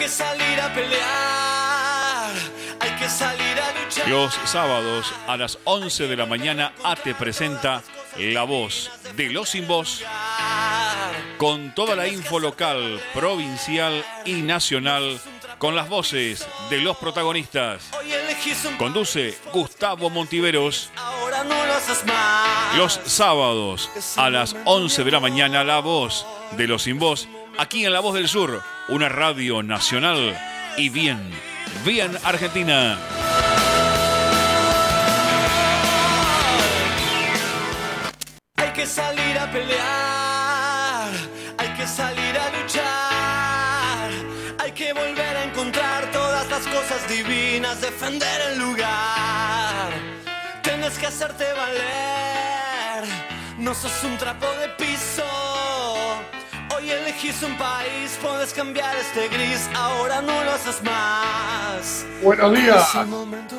que salir a pelear, hay que salir a luchar. Los sábados a las 11 de la mañana ATE presenta La Voz de los Sin Voz con toda la info local, provincial y nacional con las voces de los protagonistas. Conduce Gustavo Montiveros. Los sábados a las 11 de la mañana, La Voz de los Sin Voz, aquí en La Voz del Sur, una radio nacional y bien, bien argentina. Hay que salir a pelear, hay que salir a luchar, hay que volver a encontrar todas las cosas divinas, defender el lugar. Tienes que hacerte valer, no sos un trapo de piso. Hoy elegís un país, puedes cambiar este gris, ahora no lo haces más. Buenos días. Momento.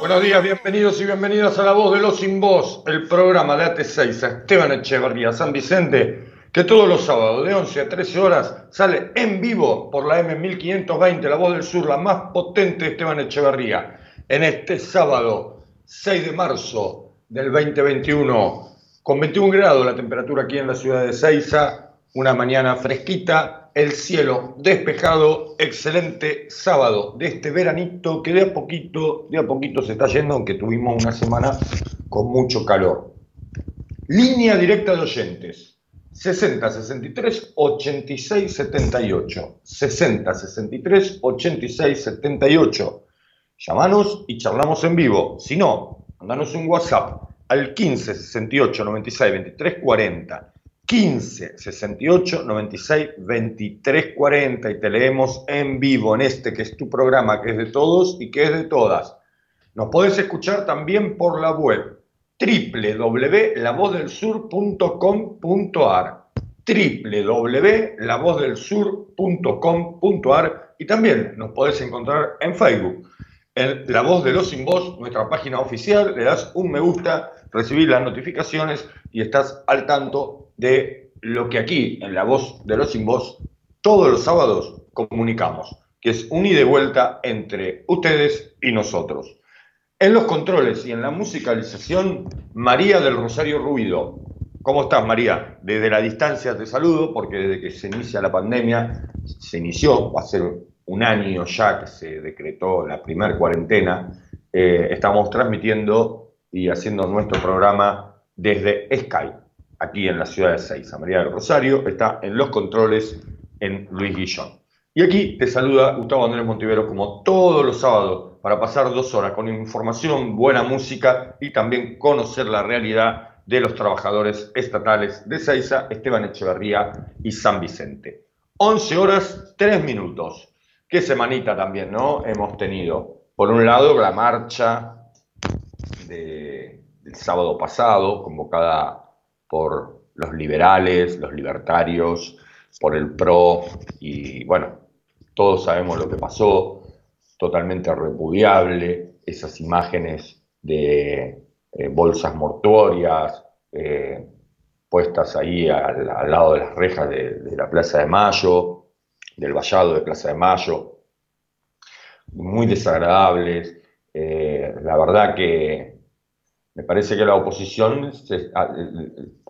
Buenos días, bienvenidos y bienvenidas a La Voz de los Sin Voz, el programa de AT6 a Esteban Echeverría, San Vicente, que todos los sábados de 11 a 13 horas sale en vivo por la M1520, La Voz del Sur, la más potente de Esteban Echeverría, en este sábado 6 de marzo del 2021, con 21 grados la temperatura aquí en la ciudad de Seiza, una mañana fresquita, el cielo despejado, excelente sábado de este veranito que de a poquito, de a poquito se está yendo, aunque tuvimos una semana con mucho calor. Línea directa de oyentes. 60 63 86 78. 60 63 86 78. Llamanos y charlamos en vivo. Si no, mandanos un WhatsApp al 15 68 96 23 40. 15 68 96 23 40 y te leemos en vivo en este que es tu programa, que es de todos y que es de todas. Nos podés escuchar también por la web www.lavozdelsur.com.ar www.lavozdelsur.com.ar y también nos podés encontrar en Facebook en La Voz de los Sin Voz, nuestra página oficial, le das un me gusta, recibís las notificaciones y estás al tanto de lo que aquí en La Voz de los Sin Voz todos los sábados comunicamos, que es un ida y vuelta entre ustedes y nosotros. En los controles y en la musicalización, María del Rosario Ruido. ¿Cómo estás, María? Desde la distancia te saludo, porque desde que se inicia la pandemia, se inició, va a ser un año ya que se decretó la primera cuarentena, eh, estamos transmitiendo y haciendo nuestro programa desde Skype, aquí en la ciudad de Seiza. María del Rosario está en los controles en Luis Guillón. Y aquí te saluda Gustavo Andrés Montivero como todos los sábados para pasar dos horas con información, buena música y también conocer la realidad de los trabajadores estatales de Seiza, Esteban Echeverría y San Vicente. 11 horas, 3 minutos. Qué semanita también, ¿no? Hemos tenido, por un lado, la marcha de- del sábado pasado, convocada por los liberales, los libertarios, por el PRO, y bueno, todos sabemos lo que pasó, totalmente repudiable, esas imágenes de eh, bolsas mortuorias eh, puestas ahí al, lado de las rejas de, de la Plaza de Mayo, del vallado de Plaza de Mayo, muy desagradables. Eh, la verdad que me parece que la oposición,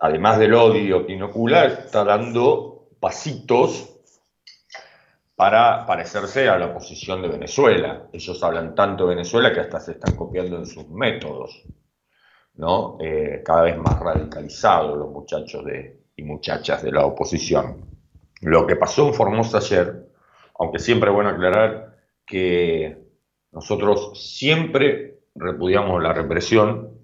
además del odio inocula, está dando pasitos para parecerse a la oposición de Venezuela. Ellos hablan tanto de Venezuela que hasta se están copiando en sus métodos, ¿no? Eh, cada vez más radicalizados los muchachos y muchachas de la oposición. Lo que pasó en Formosa ayer, aunque siempre es bueno aclarar que nosotros siempre repudiamos la represión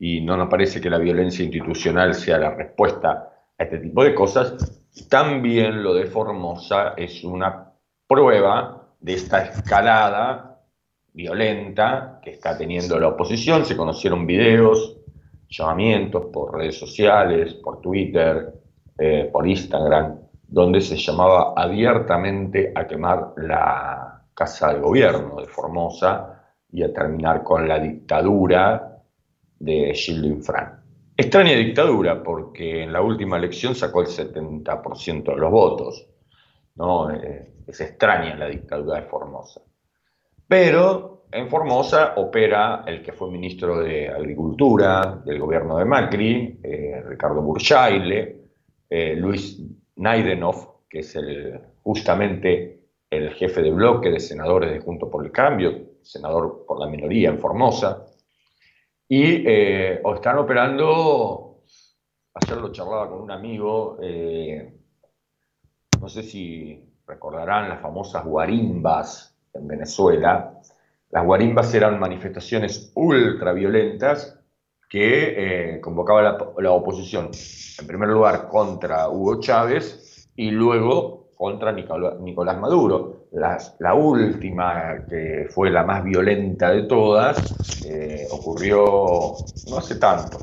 y no nos parece que la violencia institucional sea la respuesta a este tipo de cosas, también lo de Formosa es una prueba de esta escalada violenta que está teniendo la oposición. Se conocieron videos, llamamientos por redes sociales, por Twitter, eh, por Instagram, donde se llamaba abiertamente a quemar la casa de gobierno de Formosa y a terminar con la dictadura de Gildo Infran. Extraña dictadura porque en la última elección sacó el 70% de los votos. ¿no? Es extraña la dictadura de Formosa. Pero en Formosa opera el que fue ministro de Agricultura del gobierno de Macri, eh, Ricardo Burchaile, eh, Luis Naidenov, que es justamente el jefe de bloque de senadores de Junto por el Cambio, senador por la minoría en Formosa, y eh, están operando, ayer lo charlaba con un amigo, no sé si recordarán las famosas guarimbas en Venezuela, las guarimbas eran manifestaciones ultraviolentas que eh, convocaba la, oposición, en primer lugar contra Hugo Chávez y luego contra Nicolás, Maduro. La última, que fue la más violenta de todas, eh, ocurrió no hace tanto,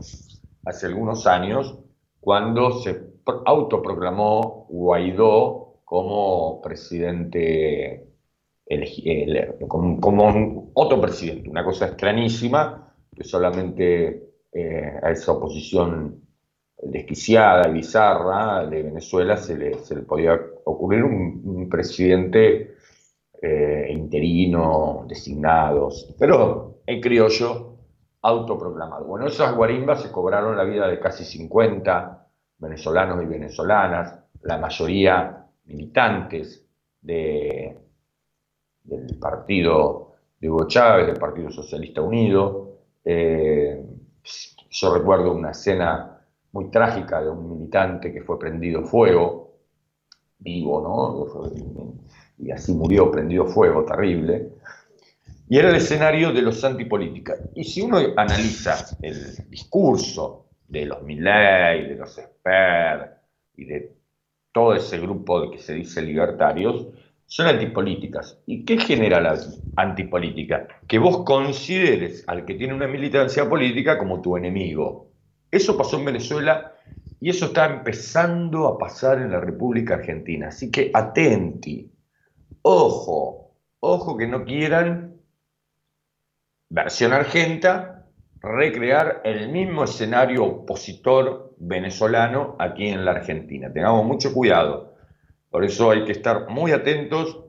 hace algunos años, cuando se autoproclamó Guaidó como presidente como, otro presidente, una cosa extrañísima, que solamente eh, a esa oposición desquiciada y bizarra de Venezuela se le, podía ocurrir un, presidente eh, interino, designados, pero en criollo autoproclamado. Bueno, esas guarimbas se cobraron la vida de casi 50 venezolanos y venezolanas, la mayoría militantes de, del partido de Hugo Chávez, del Partido Socialista Unido. Eh, yo recuerdo una escena muy trágica de un militante que fue prendido fuego, vivo, ¿no? Y así murió prendido fuego, terrible. Y era el escenario de los antipolítica. Y si uno analiza el discurso de los Milley, de los Esper y de todo ese grupo que se dice libertarios, son antipolíticas. ¿Y qué genera la antipolítica? Que vos consideres al que tiene una militancia política como tu enemigo. Eso pasó en Venezuela y eso está empezando a pasar en la República Argentina. Así que atenti, ojo, ojo que no quieran, versión argenta, recrear el mismo escenario opositor venezolano aquí en la Argentina. Tengamos mucho cuidado por eso hay que estar muy atentos,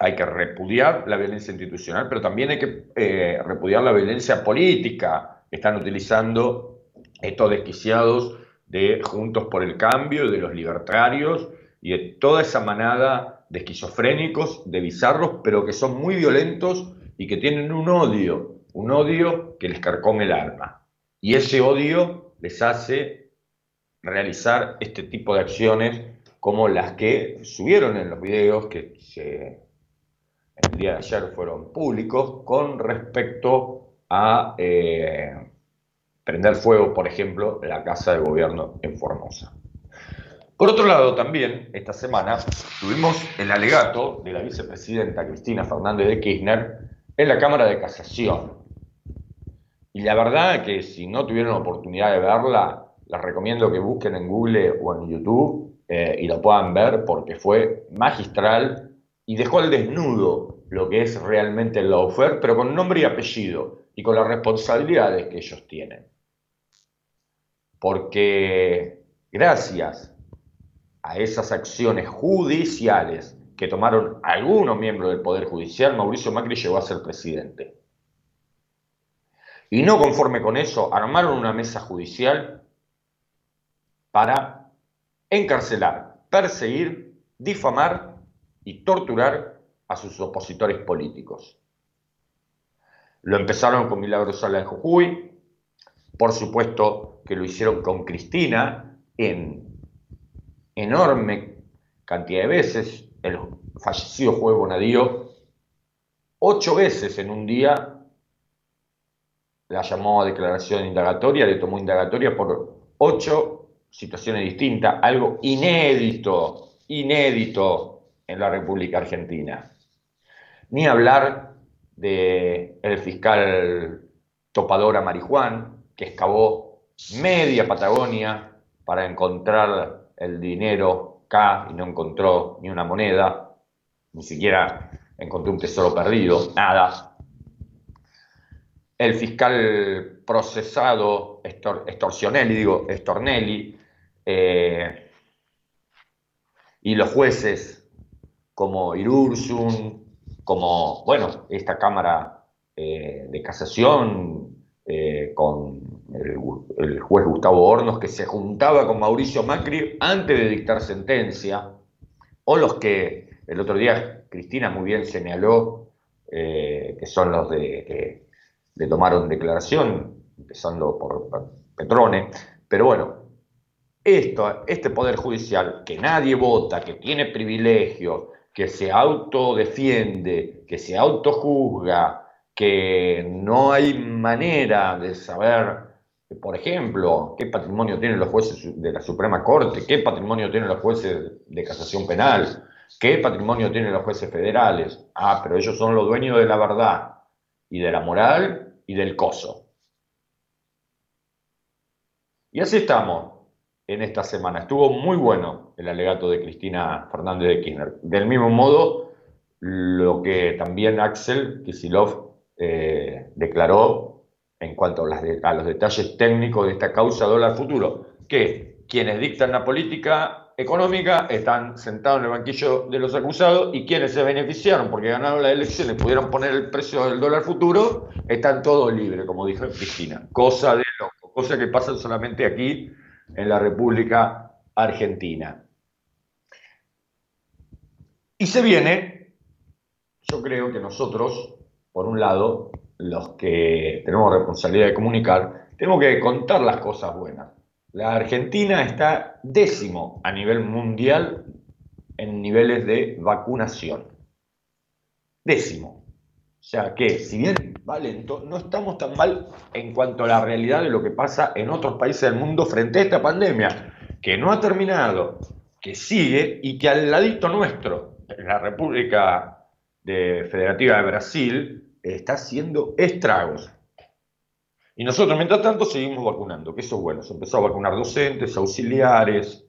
hay que repudiar la violencia institucional, pero también hay que eh, repudiar la violencia política que están utilizando estos desquiciados de Juntos por el Cambio, de los libertarios y de toda esa manada de esquizofrénicos, de bizarros, pero que son muy violentos y que tienen un odio, un odio que les carcome el alma. Y ese odio les hace realizar este tipo de acciones como las que subieron en los videos que el día de ayer fueron públicos con respecto a eh, prender fuego, por ejemplo, la casa de gobierno en Formosa. Por otro lado, también esta semana tuvimos el alegato de la vicepresidenta Cristina Fernández de Kirchner en la Cámara de Casación. Y la verdad que si no tuvieron oportunidad de verla, les recomiendo que busquen en Google o en YouTube eh, y lo puedan ver porque fue magistral y dejó al desnudo lo que es realmente el lawfare, pero con nombre y apellido y con las responsabilidades que ellos tienen. Porque gracias a esas acciones judiciales que tomaron algunos miembros del Poder Judicial, Mauricio Macri llegó a ser presidente. Y no conforme con eso, armaron una mesa judicial para encarcelar, perseguir, difamar y torturar a sus opositores políticos. Lo empezaron con Milagro Sala de Jujuy, por supuesto que lo hicieron con Cristina en enorme cantidad de veces. El fallecido juez Bonadío, ocho veces en un día la llamó a declaración indagatoria, le tomó indagatoria por ocho situaciones distintas, algo inédito, inédito en la República Argentina. Ni hablar del el fiscal topadora Marijuán, que excavó media Patagonia para encontrar el dinero K y no encontró ni una moneda, ni siquiera encontró un tesoro perdido, nada. El fiscal procesado Estorcionelli, digo, Estornelli, eh, y los jueces como Irursun, como, bueno, esta Cámara eh, de Casación eh, con el, juez Gustavo Hornos, que se juntaba con Mauricio Macri antes de dictar sentencia, o los que el otro día Cristina muy bien señaló, eh, que son los de, que le tomaron declaración, empezando por Petrone, pero bueno, esto, este Poder Judicial, que nadie vota, que tiene privilegio, que se autodefiende, que se autojuzga, que no hay manera de saber, por ejemplo, qué patrimonio tienen los jueces de la Suprema Corte, qué patrimonio tienen los jueces de casación penal, qué patrimonio tienen los jueces federales. Ah, pero ellos son los dueños de la verdad y de la moral y del coso. Y así estamos en esta semana. Estuvo muy bueno el alegato de Cristina Fernández de Kirchner. Del mismo modo, lo que también Axel Kisilov eh, declaró en cuanto a, los detalles técnicos de esta causa dólar futuro, que quienes dictan la política económica están sentados en el banquillo de los acusados y quienes se beneficiaron porque ganaron las elecciones pudieron poner el precio del dólar futuro, están todos libres, como dijo Cristina. Cosa de loco, cosa que pasa solamente aquí en la República Argentina. Y se viene, yo creo que nosotros, por un lado, los que tenemos responsabilidad de comunicar, tenemos que contar las cosas buenas. La Argentina está décimo a nivel mundial en niveles de vacunación. Décimo. O sea que, si bien va lento, no estamos tan mal en cuanto a la realidad de lo que pasa en otros países del mundo frente a esta pandemia, que no ha terminado, que sigue y que al ladito nuestro, en la República Federativa de Brasil, está haciendo estragos. Y nosotros, mientras tanto, seguimos vacunando, que eso es bueno. Se empezó a vacunar docentes, auxiliares,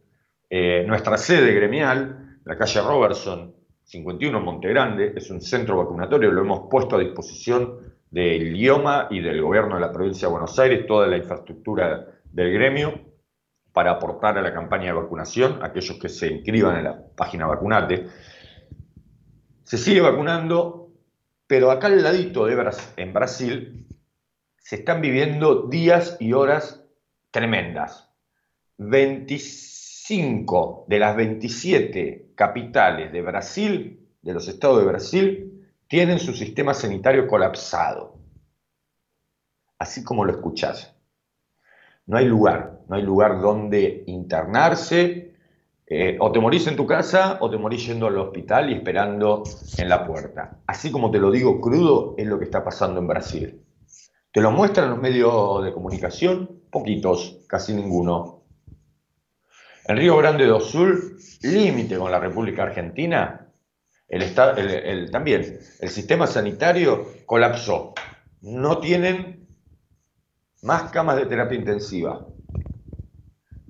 eh, nuestra sede gremial, la calle Robertson, 51 Montegrande, es un centro vacunatorio, lo hemos puesto a disposición del IOMA y del gobierno de la provincia de Buenos Aires, toda la infraestructura del gremio, para aportar a la campaña de vacunación, aquellos que se inscriban en la página Vacunate. Se sigue vacunando, pero acá al ladito en Brasil se están viviendo días y horas tremendas. 25 5 de las 27 capitales de Brasil, de los estados de Brasil, tienen su sistema sanitario colapsado. Así como lo escuchás. No hay lugar, no hay lugar donde internarse. Eh, o te morís en tu casa o te morís yendo al hospital y esperando en la puerta. Así como te lo digo crudo, es lo que está pasando en Brasil. Te lo muestran los medios de comunicación, poquitos, casi ninguno. En Río Grande do Sul, límite con la República Argentina, el, también el sistema sanitario colapsó. No tienen más camas de terapia intensiva.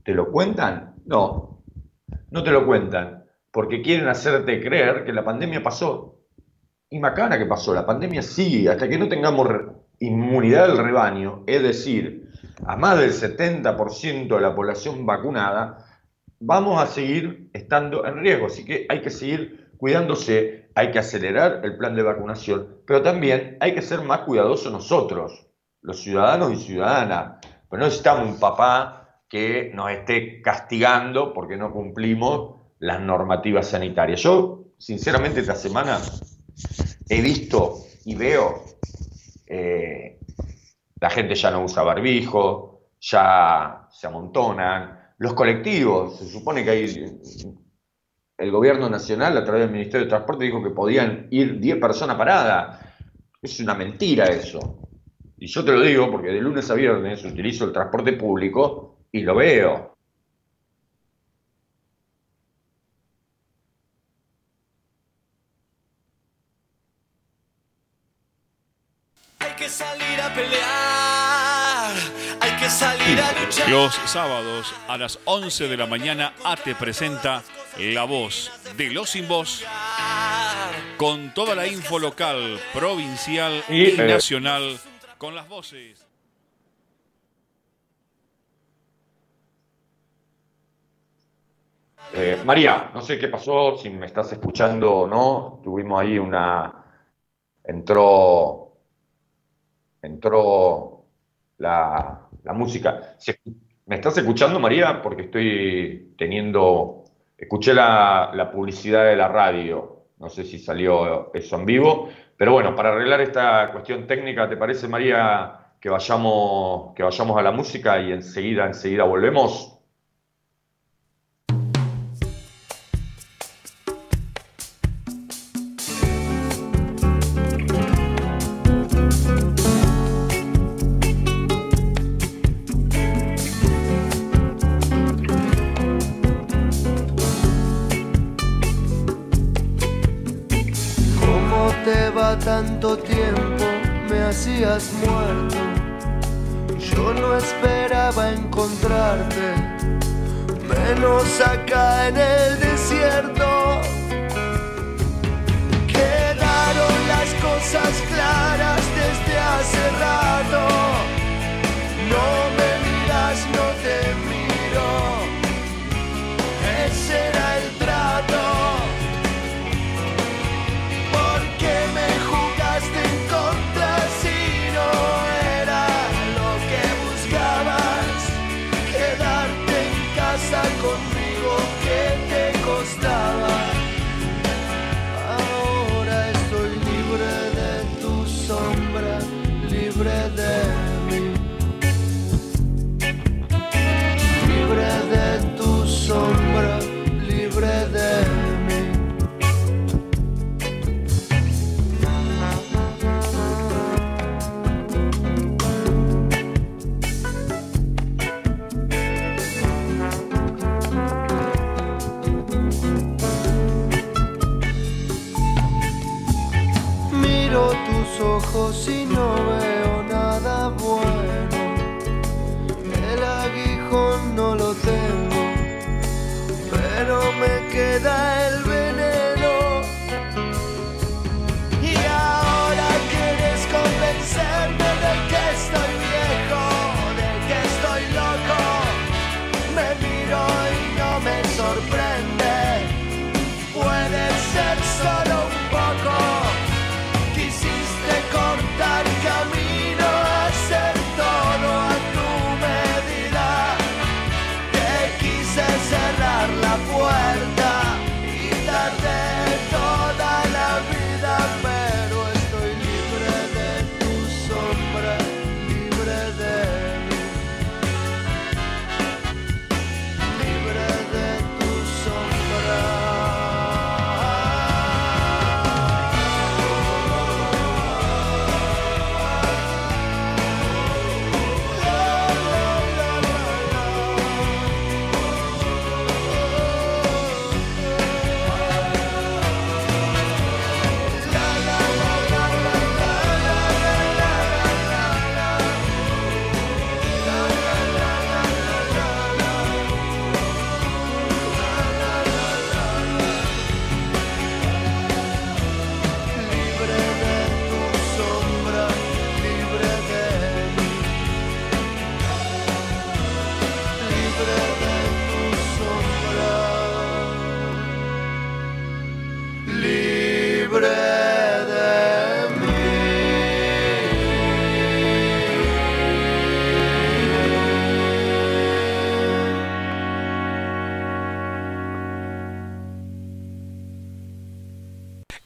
¿Te lo cuentan? No, no te lo cuentan, porque quieren hacerte creer que la pandemia pasó. Y macana que pasó, la pandemia sigue, hasta que no tengamos inmunidad del rebaño, es decir, a más del 70% de la población vacunada, vamos a seguir estando en riesgo. Así que hay que seguir cuidándose, hay que acelerar el plan de vacunación, pero también hay que ser más cuidadosos nosotros, los ciudadanos y ciudadanas. Pero no necesitamos un papá que nos esté castigando porque no cumplimos las normativas sanitarias. Yo, sinceramente, esta semana he visto y veo, eh, la gente ya no usa barbijo, ya se amontonan, los colectivos, se supone que hay. El gobierno nacional, a través del Ministerio de Transporte, dijo que podían ir 10 personas paradas. Es una mentira eso. Y yo te lo digo porque de lunes a viernes utilizo el transporte público y lo veo. Hay que salir a pelear, hay que salir a luchar. Los sábados a las 11 de la mañana ATE presenta La Voz de los Sin Voz con toda la info local, provincial y, Y, eh, nacional con las voces. Eh, María, no sé qué pasó, si me estás escuchando o no. Tuvimos ahí una. Entró. Entró la, música. ¿Me estás escuchando, María? Porque estoy teniendo. Escuché la, la publicidad de la radio. No sé si salió eso en vivo. Pero bueno, para arreglar esta cuestión técnica, ¿te parece, María, que vayamos, que vayamos a la música y enseguida, enseguida volvemos?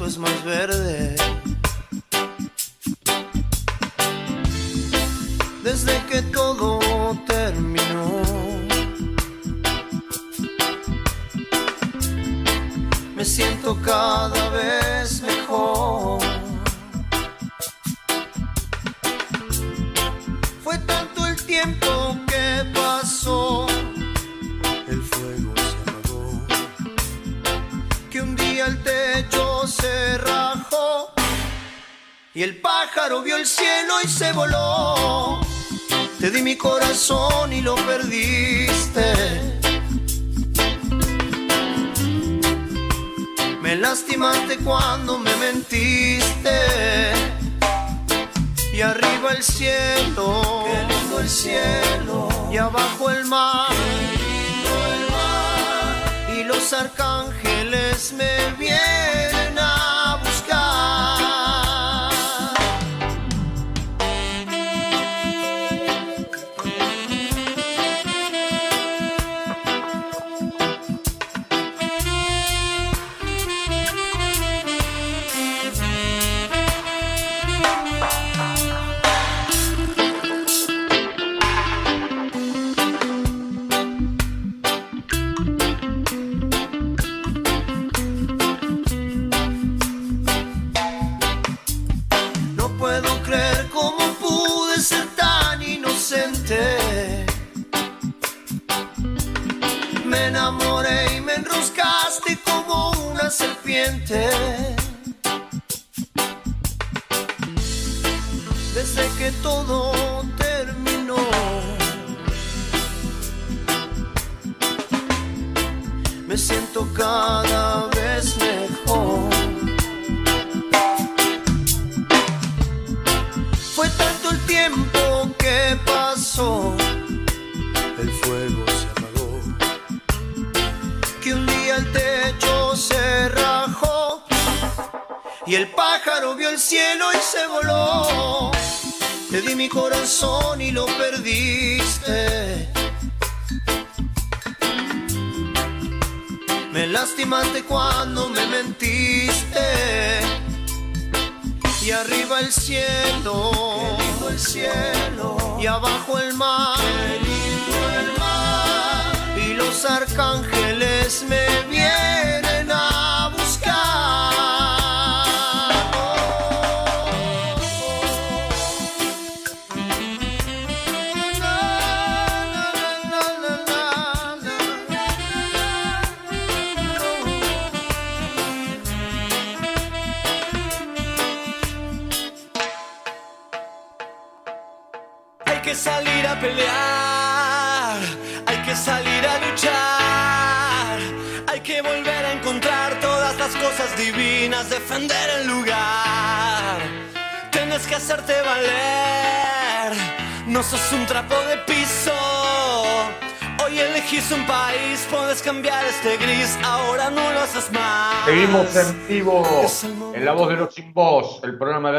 Pasto es más verde. Lo perdiste.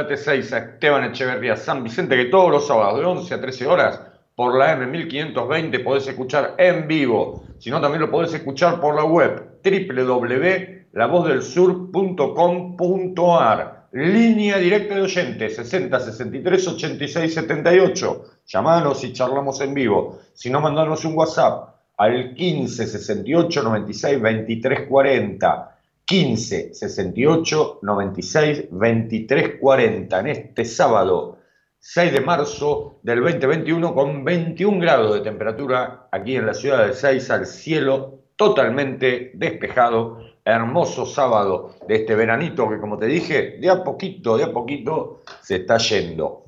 De AT6 a Esteban Echeverría San Vicente, que todos los sábados de 11 a 13 horas por la M1520 podés escuchar en vivo. Si no, también lo podés escuchar por la web www.lavozdelsur.com.ar. Línea directa de oyentes 60 63 86 78. Llamanos y charlamos en vivo. Si no, mandanos un WhatsApp al 15 68 96 23 40. 15 68 96 23 40 en este sábado 6 de marzo del 2021 con 21 grados de temperatura aquí en la ciudad de Seiza, al cielo totalmente despejado, hermoso sábado de este veranito que como te dije, de a poquito, de a poquito se está yendo.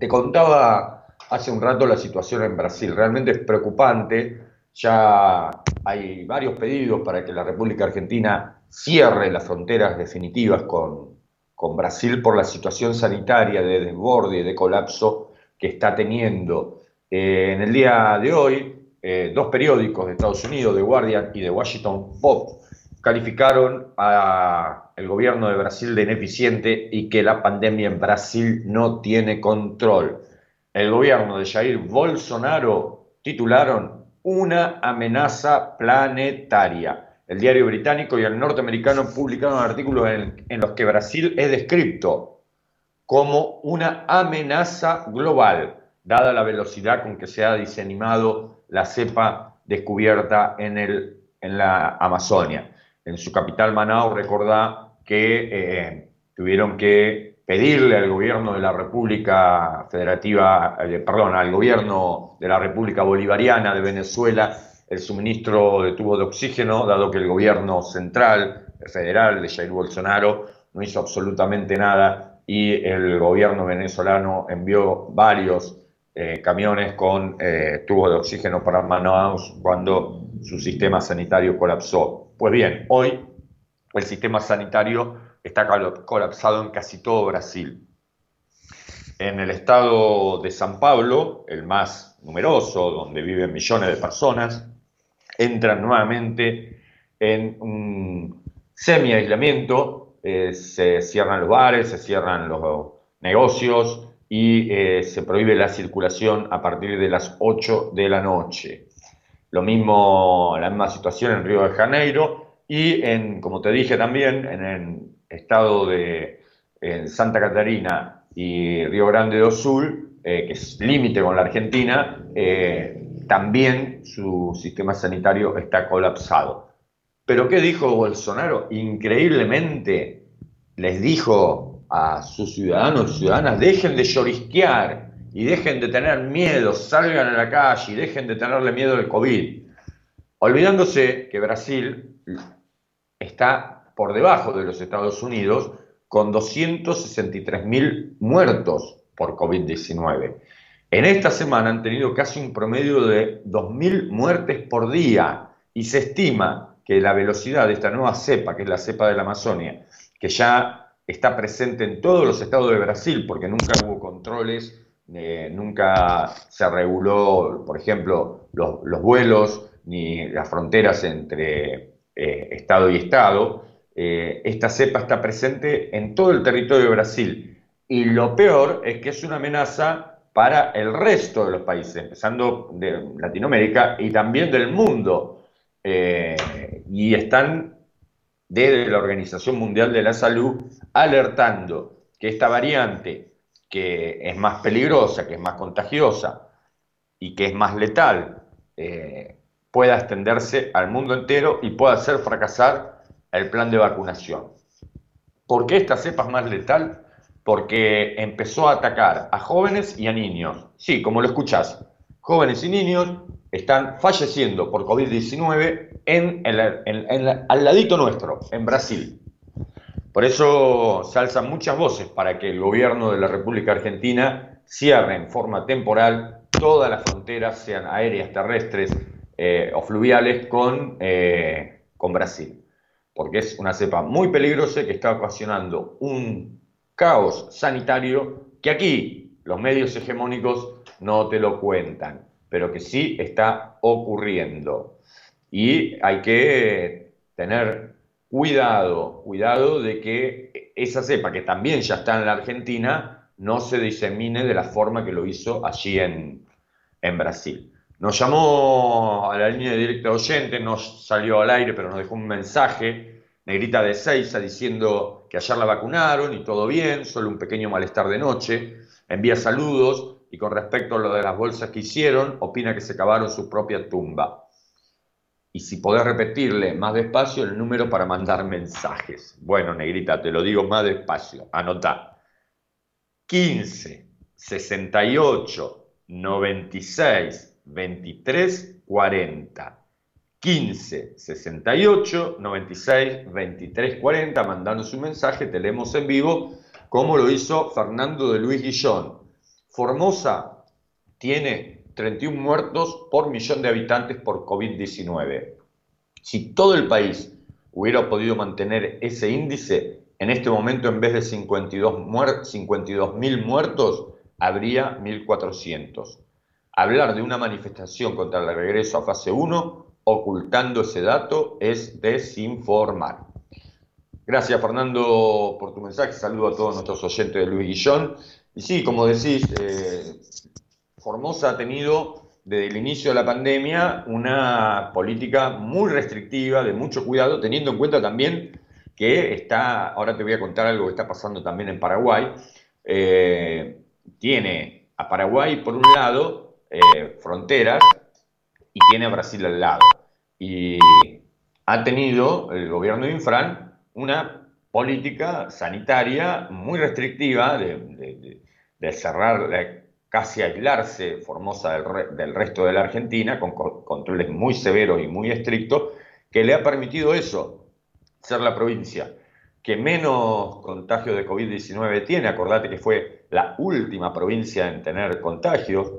Te contaba hace un rato la situación en Brasil, realmente es preocupante, ya hay varios pedidos para que la República Argentina cierre las fronteras definitivas con, con Brasil por la situación sanitaria de desborde y de colapso que está teniendo. Eh, en el día de hoy, eh, dos periódicos de Estados Unidos, The Guardian y The Washington Post, calificaron al gobierno de Brasil de ineficiente y que la pandemia en Brasil no tiene control. El gobierno de Jair Bolsonaro titularon una amenaza planetaria. El diario británico y el norteamericano publicaron artículos en, los que Brasil es descrito como una amenaza global. dada la velocidad con que se ha diseminado la cepa descubierta en, el, en la Amazonia. En su capital Manao, recordá que eh, tuvieron que pedirle al gobierno de la República Federativa, eh, perdón, al gobierno de la República Bolivariana de Venezuela el suministro de tubos de oxígeno, dado que el gobierno central, federal de Jair Bolsonaro, no hizo absolutamente nada y el gobierno venezolano envió varios eh, camiones con eh, tubos de oxígeno para Manaus cuando su sistema sanitario colapsó. Pues bien, hoy el sistema sanitario está colapsado en casi todo Brasil. En el estado de San Pablo, el más numeroso, donde viven millones de personas, entran nuevamente en un semi-aislamiento, eh, se cierran los bares, se cierran los negocios y eh, se prohíbe la circulación a partir de las 8 de la noche. Lo mismo, la misma situación en Río de Janeiro y en, como te dije también, en el estado de Santa Catarina y Río Grande do Sul, eh, que es límite con la Argentina, también su sistema sanitario está colapsado. Pero ¿qué dijo Bolsonaro? Increíblemente les dijo a sus ciudadanos y ciudadanas, dejen de llorisquear y dejen de tener miedo, salgan a la calle y dejen de tenerle miedo al COVID. Olvidándose que Brasil está por debajo de los Estados Unidos con 263.000 muertos por COVID-19. En esta semana han tenido casi un promedio de 2.000 muertes por día y se estima que la velocidad de esta nueva cepa, que es la cepa de la Amazonia, que ya está presente en todos los estados de Brasil, porque nunca hubo controles, eh, nunca se reguló, por ejemplo, los, vuelos ni las fronteras entre eh, estado y estado, eh, esta cepa está presente en todo el territorio de Brasil. Y lo peor es que es una amenaza para el resto de los países, empezando de Latinoamérica y también del mundo. Eh, y están desde la Organización Mundial de la Salud alertando que esta variante, que es más peligrosa, que es más contagiosa y que es más letal, eh, pueda extenderse al mundo entero y pueda hacer fracasar el plan de vacunación. ¿Por qué esta cepa es más letal? Porque empezó a atacar a jóvenes y a niños. Sí, como lo escuchás, jóvenes y niños están falleciendo por COVID-19 en al ladito nuestro, en Brasil. Por eso se alzan muchas voces para que el gobierno de la República Argentina cierre en forma temporal todas las fronteras, sean aéreas, terrestres eh, o fluviales, con, eh, con Brasil. Porque es una cepa muy peligrosa que está ocasionando un caos sanitario que aquí los medios hegemónicos no te lo cuentan, pero que sí está ocurriendo. Y hay que tener cuidado, cuidado de que esa cepa, que también ya está en la Argentina, no se disemine de la forma que lo hizo allí en, en Brasil. Nos llamó a la línea de directa oyente, no salió al aire, pero nos dejó un mensaje Negrita de Seiza diciendo que ayer la vacunaron y todo bien, solo un pequeño malestar de noche. Envía saludos y con respecto a lo de las bolsas que hicieron, opina que se cavaron su propia tumba. Y si podés repetirle más despacio el número para mandar mensajes. Bueno, Negrita, te lo digo más despacio. Anotá. 15 68 96 23 40. 15 68 96 23 40, mandando su mensaje, te leemos en vivo, como lo hizo Fernando de Luis Guillón. Formosa tiene 31 muertos por millón de habitantes por COVID-19. Si todo el país hubiera podido mantener ese índice, en este momento en vez de 52 mil muertos, habría 1.400. Hablar de una manifestación contra el regreso a fase 1 ocultando ese dato es desinformar. Gracias Fernando por tu mensaje, saludo a todos nuestros oyentes de Luis Guillón. Y sí, como decís, eh, Formosa ha tenido desde el inicio de la pandemia una política muy restrictiva, de mucho cuidado, teniendo en cuenta también que está, ahora te voy a contar algo que está pasando también en Paraguay, eh, tiene a Paraguay por un lado, eh, fronteras, y tiene a Brasil al lado. Y ha tenido el gobierno de Infran una política sanitaria muy restrictiva de, cerrar, casi aislarse Formosa del, resto de la Argentina, con controles muy severos y muy estrictos, que le ha permitido eso, ser la provincia que menos contagio de COVID-19 tiene. Acordate que fue la última provincia en tener contagios,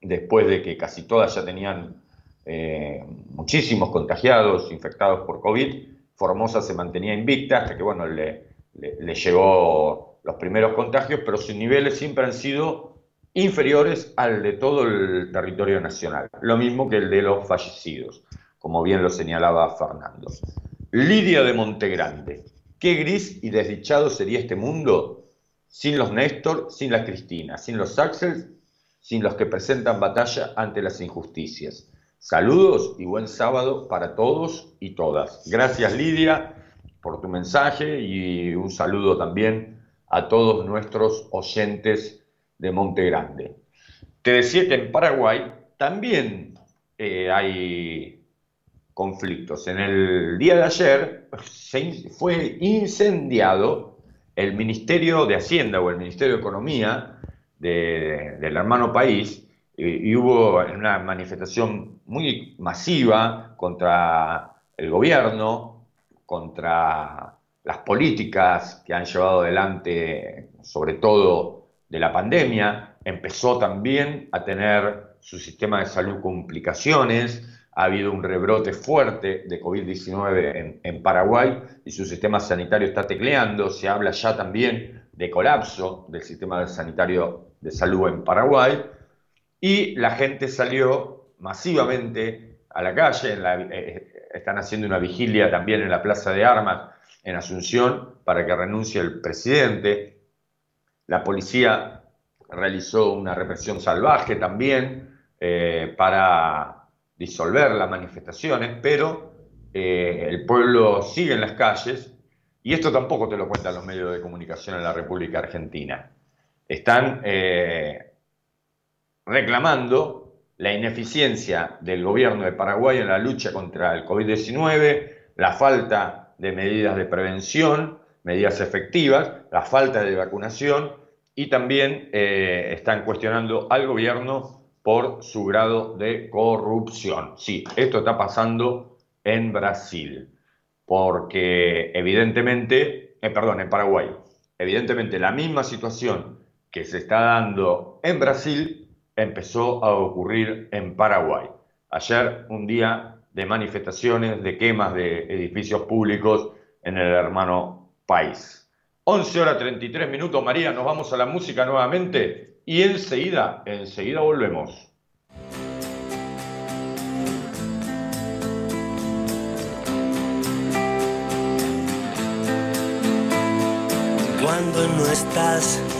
después de que casi todas ya tenían eh, muchísimos contagiados, infectados por COVID. Formosa se mantenía invicta hasta que, bueno, le, le llegó los primeros contagios, pero sus niveles siempre han sido inferiores al de todo el territorio nacional, lo mismo que el de los fallecidos, como bien lo señalaba Fernando. Lidia de Montegrande, qué gris y desdichado sería este mundo sin los Néstor, sin las Cristina, sin los Axels, sin los que presentan batalla ante las injusticias. Saludos y buen sábado para todos y todas. Gracias Lidia por tu mensaje y un saludo también a todos nuestros oyentes de Monte Grande. Te decía que en Paraguay también eh, hay conflictos. En el día de ayer fue incendiado el Ministerio de Hacienda o el Ministerio de Economía del hermano país y, hubo una manifestación muy masiva contra el gobierno, contra las políticas que han llevado adelante, sobre todo de la pandemia. Empezó también a tener su sistema de salud complicaciones, ha habido un rebrote fuerte de COVID-19 en, Paraguay y su sistema sanitario está tecleando. Se habla ya también de colapso del sistema sanitario de salud en Paraguay. Y la gente salió masivamente a la calle. Eh, están haciendo una vigilia también en la Plaza de Armas en Asunción para que renuncie el presidente. La policía realizó una represión salvaje también eh, para disolver las manifestaciones, pero eh, el pueblo sigue en las calles y esto tampoco te lo cuentan los medios de comunicación en la República Argentina. Están eh, reclamando la ineficiencia del gobierno de Paraguay en la lucha contra el COVID-19, la falta de medidas de prevención, medidas efectivas, la falta de vacunación y también eh, están cuestionando al gobierno por su grado de corrupción. Sí, esto está pasando en Brasil, porque evidentemente, eh, perdón, en Paraguay, evidentemente la misma situación que se está dando en Brasil empezó a ocurrir en Paraguay. Ayer un día de manifestaciones, de quemas de edificios públicos en el hermano país. 11 horas 33 minutos, María, nos vamos a la música nuevamente y enseguida, enseguida volvemos. Cuando no estás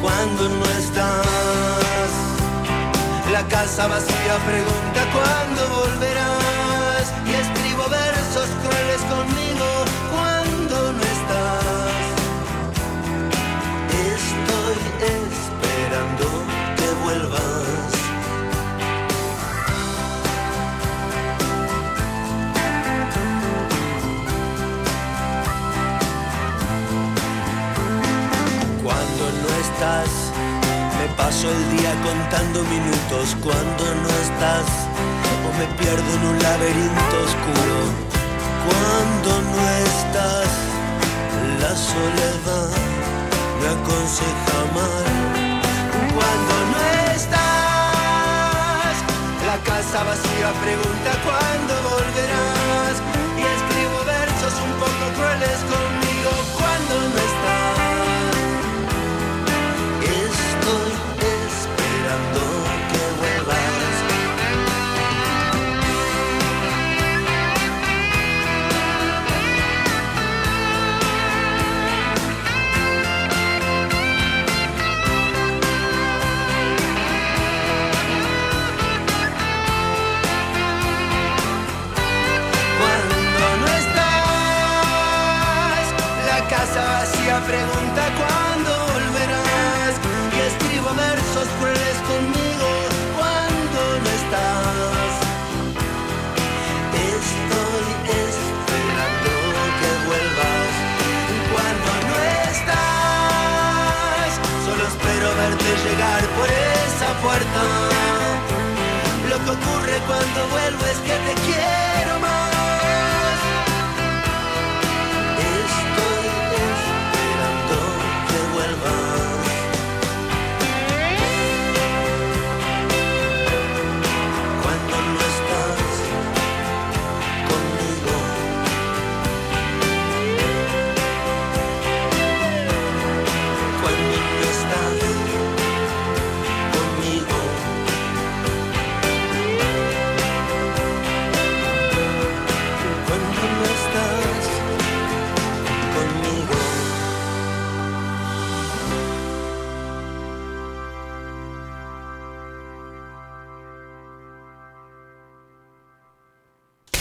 Cuando no estás. La casa vacía pregunta cuándo volverás. Me paso el día contando minutos. Cuando no estás, o me pierdo en un laberinto oscuro. Cuando no estás, la soledad me aconseja mal cuando no estás. La casa vacía pregunta cuándo volverás y escribo versos un poco crueles conmigo cuando vuelvo es que te quiero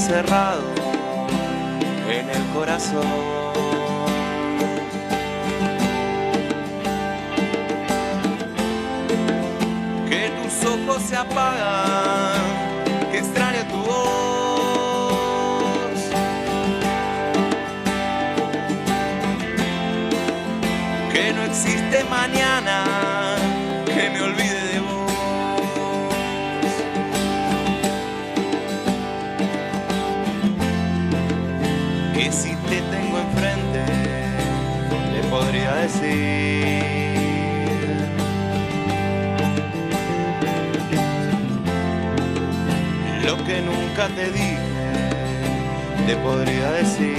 encerrado en el corazón. Que tus ojos se apagan, nunca te dije, te podría decir.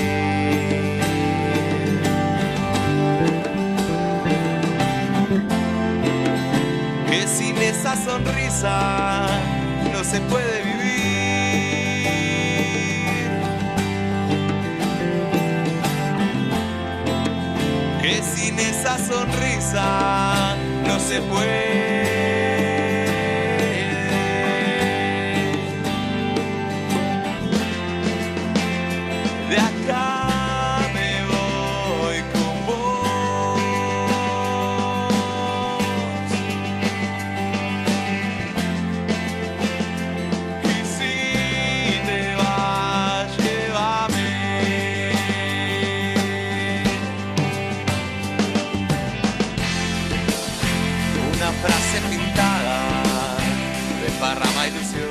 que sin esa sonrisa no se puede vivir. Que sin esa sonrisa no se puede. De parrama ilusión.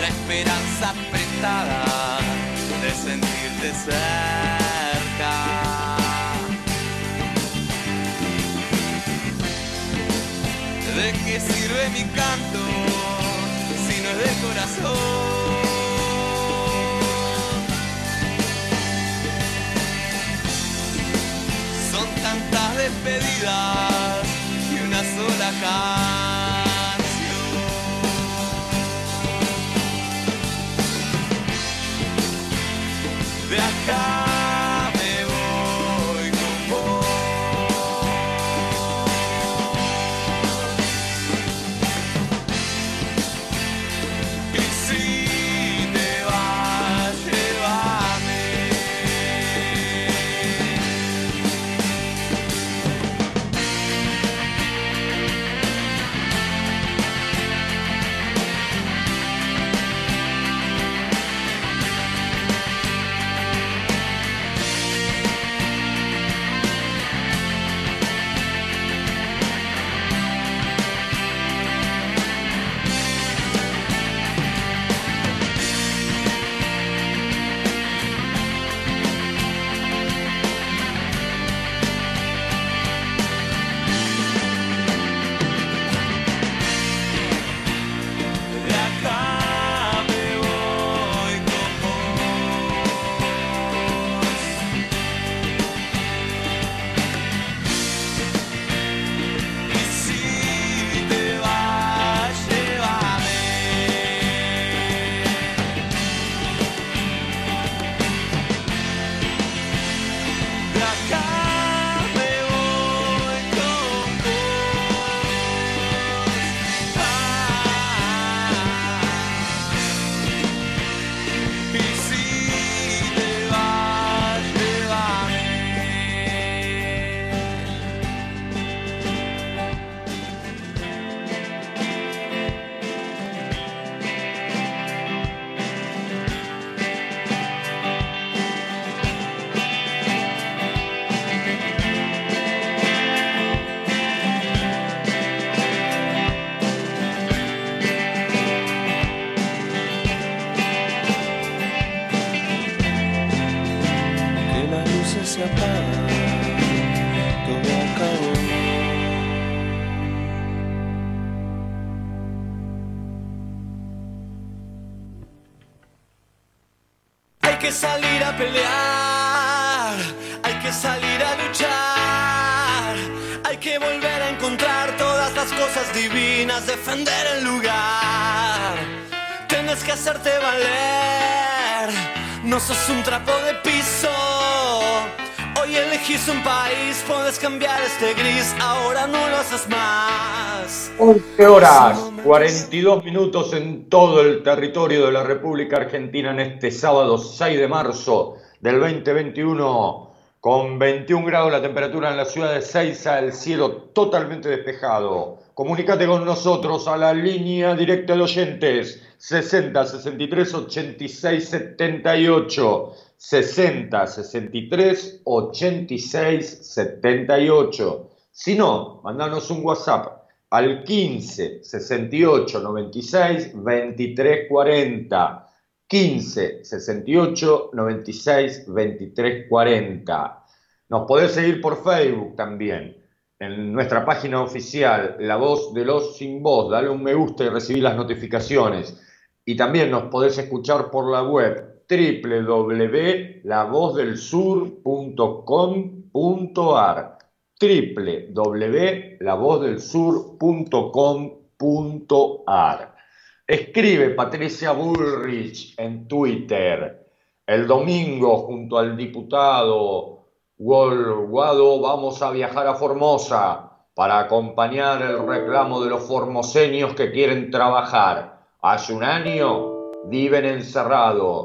La esperanza apretada de sentirte cerca. ¿De qué sirve mi canto si no es del corazón? Tantas despedidas y una sola canción. Defender el lugar. Tienes que hacerte valer, no sos un trapo de piso. Hoy elegís un país, puedes cambiar este gris, ahora no lo haces más. 11 horas, 42 minutos en todo el territorio de la República Argentina en este sábado 6 de marzo del 2021, con 21 grados la temperatura en la ciudad de Seiza, el cielo totalmente despejado. Comunícate con nosotros a la línea directa de oyentes 60 63 86 78. 60 63 86 78. Si no, mandanos un WhatsApp al 15 68 96 23 40. 15 68 96 23 40. Nos podés seguir por Facebook también. En nuestra página oficial, La Voz de los Sin Voz. Dale un me gusta y recibí las notificaciones. Y también nos podés escuchar por la web www.lavozdelsur.com.ar www.lavozdelsur.com.ar Escribe Patricia Bullrich en Twitter. El domingo, junto al diputado Guado, vamos a viajar a Formosa para acompañar el reclamo de los formoseños que quieren trabajar. Hace un año viven encerrados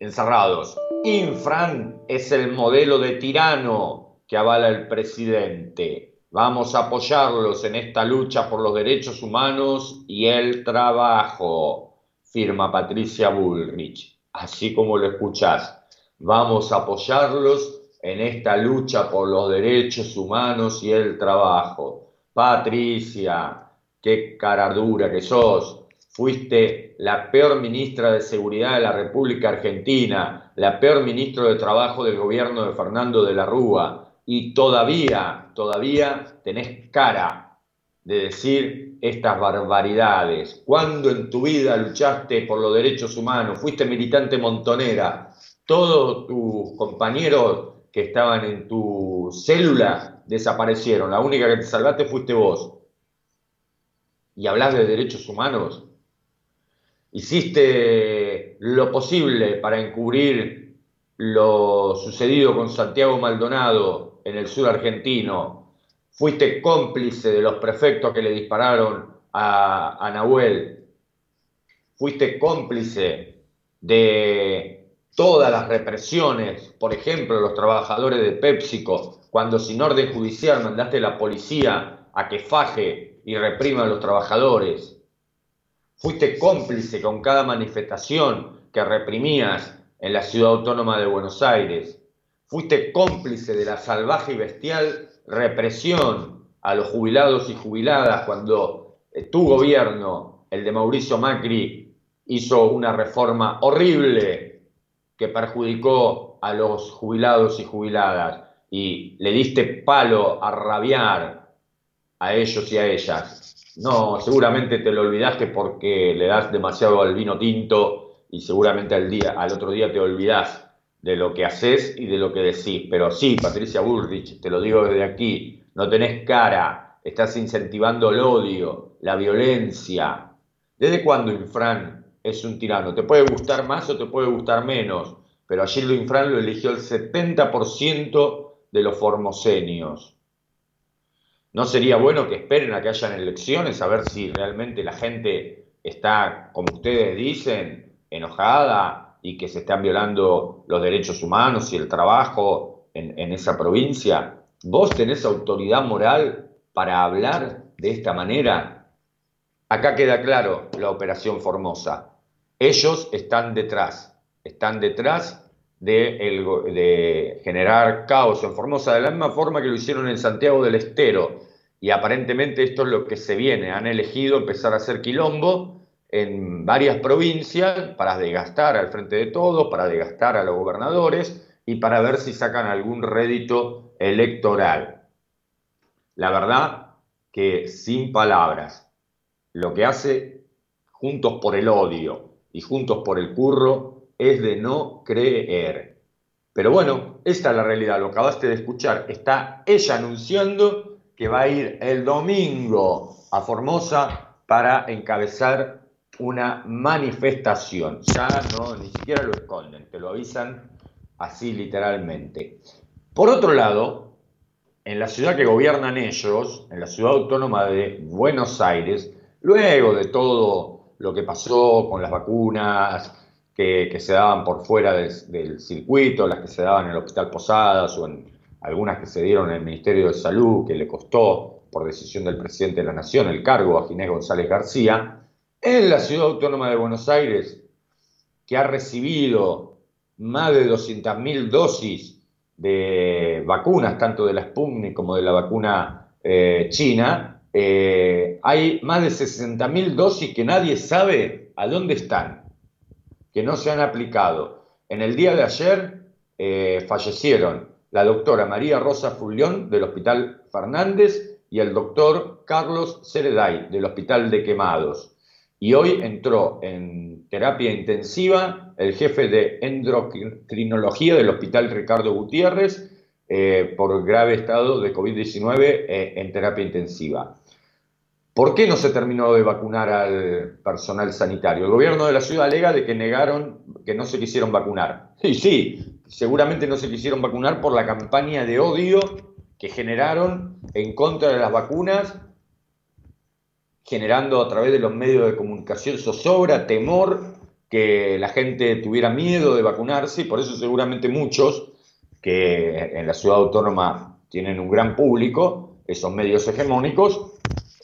encerrados. Infran es el modelo de tirano que avala el presidente. Vamos a apoyarlos en esta lucha por los derechos humanos y el trabajo, firma Patricia Bullrich. Así como lo escuchás, vamos a apoyarlos en esta lucha por los derechos humanos y el trabajo. Patricia, qué cara dura que sos fuiste la peor ministra de Seguridad de la República Argentina, la peor ministra de Trabajo del gobierno de Fernando de la Rúa, y todavía, todavía tenés cara de decir estas barbaridades. ¿Cuándo en tu vida luchaste por los derechos humanos? Fuiste militante montonera. Todos tus compañeros que estaban en tu célula desaparecieron. La única que te salvaste fuiste vos. ¿Y hablas de derechos humanos? hiciste lo posible para encubrir lo sucedido con Santiago Maldonado en el sur argentino, fuiste cómplice de los prefectos que le dispararon a, Nahuel, fuiste cómplice de todas las represiones, por ejemplo, los trabajadores de PepsiCo, cuando sin orden judicial mandaste a la policía a que faje y reprima a los trabajadores Fuiste cómplice con cada manifestación que reprimías en la ciudad autónoma de Buenos Aires. Fuiste cómplice de la salvaje y bestial represión a los jubilados y jubiladas cuando eh, tu gobierno, el de Mauricio Macri, hizo una reforma horrible que perjudicó a los jubilados y jubiladas y le diste palo a rabiar a ellos y a ellas. No, seguramente te lo olvidaste porque le das demasiado al vino tinto y seguramente al, día, al otro día te olvidás de lo que haces y de lo que decís. Pero sí, Patricia Bullrich, te lo digo desde aquí, no tenés cara, estás incentivando el odio, la violencia. ¿Desde cuándo Infran es un tirano? Te puede gustar más o te puede gustar menos, pero allí lo Infran lo eligió el 70% de los formoseños. ¿No sería bueno que esperen a que hayan elecciones a ver si realmente la gente está, como ustedes dicen, enojada y que se están violando los derechos humanos y el trabajo en, esa provincia? ¿Vos tenés autoridad moral para hablar de esta manera? Acá queda claro la operación Formosa. Ellos están detrás, están detrás de, de, generar caos en Formosa, de la misma forma que lo hicieron en Santiago del Estero, y aparentemente esto es lo que se viene. Han elegido empezar a hacer quilombo en varias provincias para desgastar al frente de todos, para desgastar a los gobernadores y para ver si sacan algún rédito electoral. La verdad que sin palabras, lo que hace Juntos por el Odio y Juntos por el Curro es de no creer. Pero bueno, esta es la realidad, lo acabaste de escuchar. Está ella anunciando que va a ir el domingo a Formosa para encabezar una manifestación. Ya no, ni siquiera lo esconden, te lo avisan así literalmente. Por otro lado, en la ciudad que gobiernan ellos, en la ciudad autónoma de Buenos Aires, luego de todo lo que pasó con las vacunas que, se daban por fuera del circuito, las que se daban en el Hospital Posadas o en algunas que se dieron en el Ministerio de Salud, que le costó, por decisión del presidente de la Nación, el cargo a Ginés González García, en la ciudad autónoma de Buenos Aires, que ha recibido más de 200.000 dosis de vacunas, tanto de la Sputnik como de la vacuna eh, china, eh, hay más de 60.000 dosis que nadie sabe a dónde están, que no se han aplicado. En el día de ayer eh, fallecieron la doctora María Rosa Fullión del Hospital Fernández y el doctor Carlos Cereday del Hospital de Quemados. Y hoy entró en terapia intensiva el jefe de endocrinología del Hospital Ricardo Gutiérrez eh, por grave estado de COVID-19 eh, en terapia intensiva. ¿Por qué no se terminó de vacunar al personal sanitario? El gobierno de la ciudad alega de que negaron, que no se quisieron vacunar. Sí, sí, seguramente no se quisieron vacunar por la campaña de odio que generaron en contra de las vacunas generando a través de los medios de comunicación zozobra, temor, que la gente tuviera miedo de vacunarse, y por eso seguramente muchos que en la ciudad autónoma tienen un gran público, esos medios hegemónicos,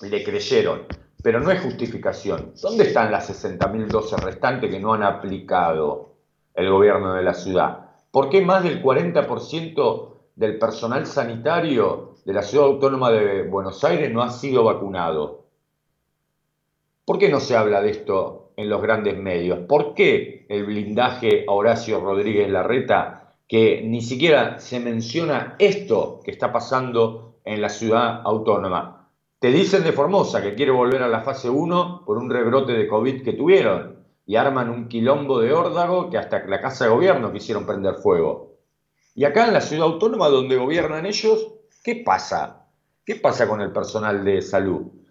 le creyeron. Pero no es justificación. ¿Dónde están las 60.000 dosis restantes que no han aplicado el gobierno de la ciudad? ¿Por qué más del 40% del personal sanitario de la ciudad autónoma de Buenos Aires no ha sido vacunado? ¿Por qué no se habla de esto en los grandes medios? ¿Por qué el blindaje a Horacio Rodríguez Larreta, que ni siquiera se menciona esto que está pasando en la ciudad autónoma? Te dicen de Formosa que quiere volver a la fase 1 por un rebrote de COVID que tuvieron y arman un quilombo de órdago que hasta la Casa de Gobierno quisieron prender fuego. Y acá en la ciudad autónoma donde gobiernan ellos, ¿qué pasa? ¿Qué pasa con el personal de salud?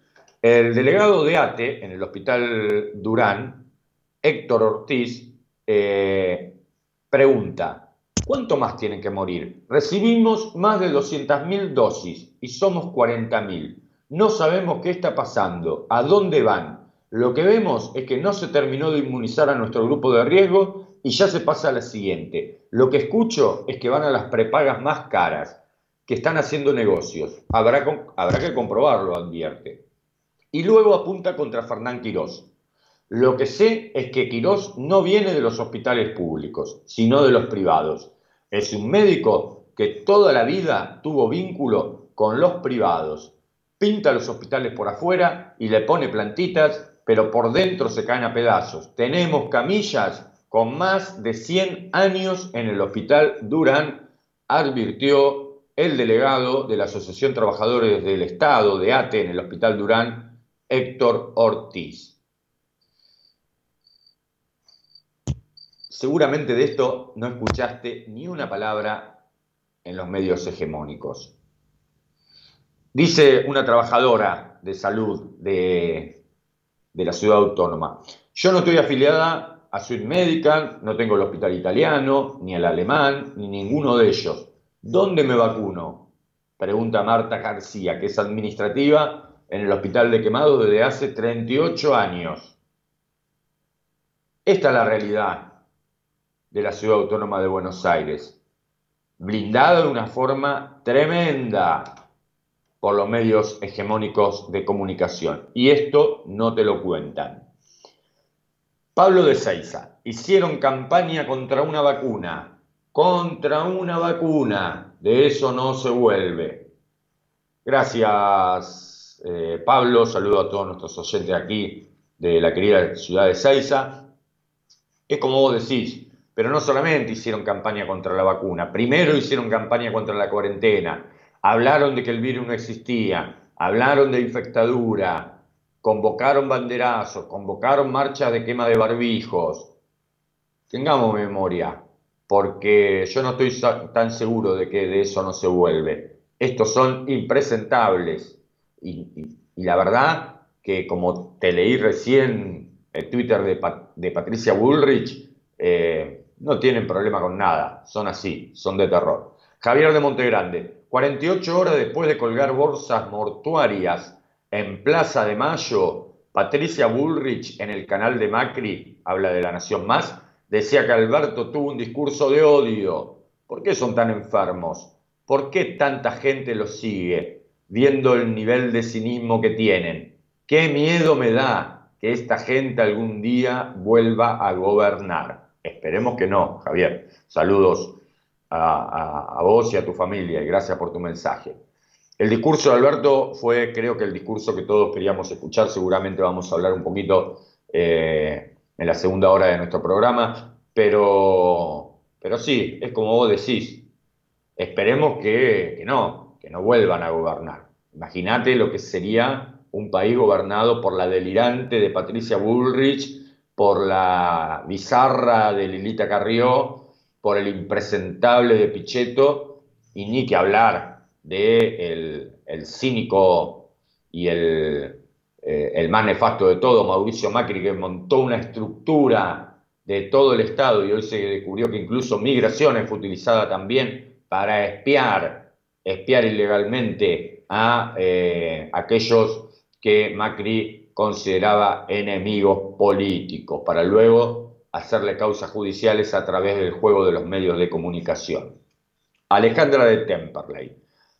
El delegado de ATE en el hospital Durán, Héctor Ortiz, eh, pregunta, ¿cuánto más tienen que morir? Recibimos más de 200.000 dosis y somos 40.000. No sabemos qué está pasando, a dónde van. Lo que vemos es que no se terminó de inmunizar a nuestro grupo de riesgo y ya se pasa a la siguiente. Lo que escucho es que van a las prepagas más caras, que están haciendo negocios. Habrá, que comprobarlo, advierte. Y luego apunta contra Fernán Quirós. Lo que sé es que Quirós no viene de los hospitales públicos, sino de los privados. Es un médico que toda la vida tuvo vínculo con los privados. Pinta los hospitales por afuera y le pone plantitas, pero por dentro se caen a pedazos. Tenemos camillas con más de 100 años en el hospital Durán, advirtió el delegado de la Asociación Trabajadores del Estado de ATE en el hospital Durán, Héctor Ortiz. Seguramente de esto no escuchaste ni una palabra en los medios hegemónicos. Dice una trabajadora de salud de, de la ciudad autónoma, yo no estoy afiliada a Sud Medical, no tengo el hospital italiano, ni el alemán, ni ninguno de ellos. ¿Dónde me vacuno? Pregunta Marta García, que es administrativa en el hospital de Quemados desde hace 38 años. Esta es la realidad de la ciudad autónoma de Buenos Aires, blindada de una forma tremenda por los medios hegemónicos de comunicación. Y esto no te lo cuentan. Pablo de Seiza, hicieron campaña contra una vacuna, contra una vacuna, de eso no se vuelve. Gracias, eh, Pablo, saludo a todos nuestros oyentes aquí de la querida ciudad de Seiza. Es como vos decís, Pero no solamente hicieron campaña contra la vacuna, primero hicieron campaña contra la cuarentena, hablaron de que el virus no existía, hablaron de infectadura, convocaron banderazos, convocaron marchas de quema de barbijos. Tengamos memoria, porque yo no estoy tan seguro de que de eso no se vuelve. Estos son impresentables. Y, la verdad que como te leí recién el Twitter de Patricia Bullrich, eh, no tienen problema con nada, son así, son de terror. Javier de Montegrande, 48 horas después de colgar bolsas mortuarias en Plaza de Mayo, Patricia Bullrich en el canal de Macri, habla de la Nación Más, decía que Alberto tuvo un discurso de odio. ¿Por qué son tan enfermos? ¿Por qué tanta gente los sigue viendo el nivel de cinismo que tienen? ¿Qué miedo me da que esta gente algún día vuelva a gobernar? Esperemos que no, Javier. Saludos a, a- vos y a tu familia y gracias por tu mensaje. El discurso de Alberto fue, creo que el discurso que todos queríamos escuchar. Seguramente vamos a hablar un poquito eh, en la segunda hora de nuestro programa, pero, pero sí, es como vos decís. Esperemos que, que no, que no vuelvan a gobernar. Imagínate lo que sería un país gobernado por la delirante de Patricia Bullrich, por la bizarra de Lilita Carrió, por el impresentable de Pichetto, y ni que hablar de el, el cínico y el, eh, el más nefasto de todo, Mauricio Macri, que montó una estructura de todo el Estado y hoy se descubrió que incluso migraciones fue utilizada también para espiar, espiar ilegalmente a eh, aquellos que Macri consideraba enemigos políticos, para luego hacerle causas judiciales a través del juego de los medios de comunicación. Alejandra de Temperley.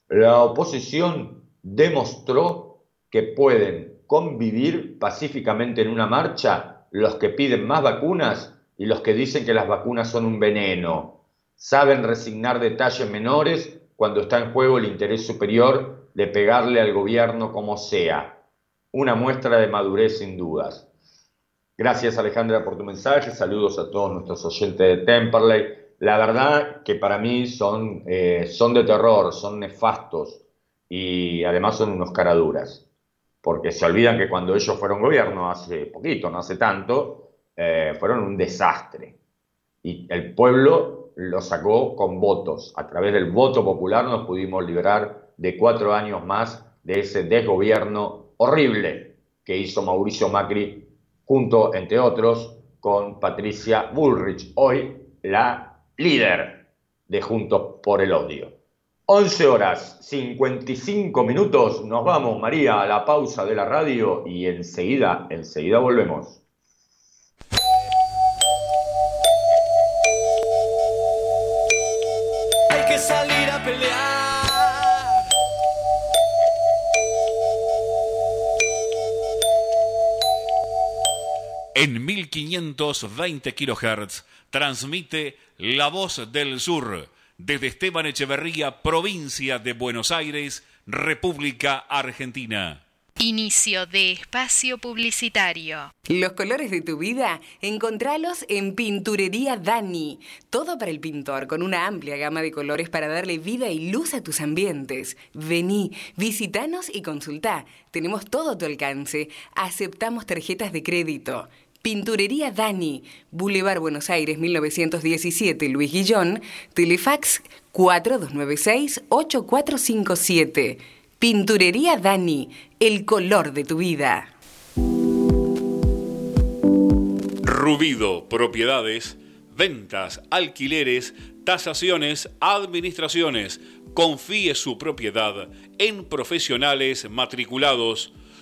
La oposición demostró que pueden convivir pacíficamente en una marcha los que piden más vacunas y los que dicen que las vacunas son un veneno. Saben resignar detalles menores cuando está en juego el interés superior de pegarle al gobierno como sea. Una muestra de madurez sin dudas. Gracias Alejandra por tu mensaje, saludos a todos nuestros oyentes de Temperley. La verdad que para mí son, eh, son de terror, son nefastos y además son unos caraduras, porque se olvidan que cuando ellos fueron gobierno hace poquito, no hace tanto, eh, fueron un desastre y el pueblo lo sacó con votos. A través del voto popular nos pudimos liberar de cuatro años más de ese desgobierno horrible que hizo Mauricio Macri junto, entre otros, con Patricia Bullrich, hoy la líder de Juntos por el Odio. 11 horas 55 minutos, nos vamos María a la pausa de la radio y enseguida, enseguida volvemos. En 1520 kHz transmite La Voz del Sur desde Esteban Echeverría, provincia de Buenos Aires, República Argentina. Inicio de espacio publicitario. Los colores de tu vida, encontralos en Pinturería Dani. Todo para el pintor, con una amplia gama de colores para darle vida y luz a tus ambientes. Vení, visitanos y consultá. Tenemos todo a tu alcance. Aceptamos tarjetas de crédito. Pinturería Dani, Boulevard Buenos Aires 1917, Luis Guillón, Telefax 4296-8457. Pinturería Dani, el color de tu vida. Rubido Propiedades, ventas, alquileres, tasaciones, administraciones. Confíe su propiedad en profesionales matriculados.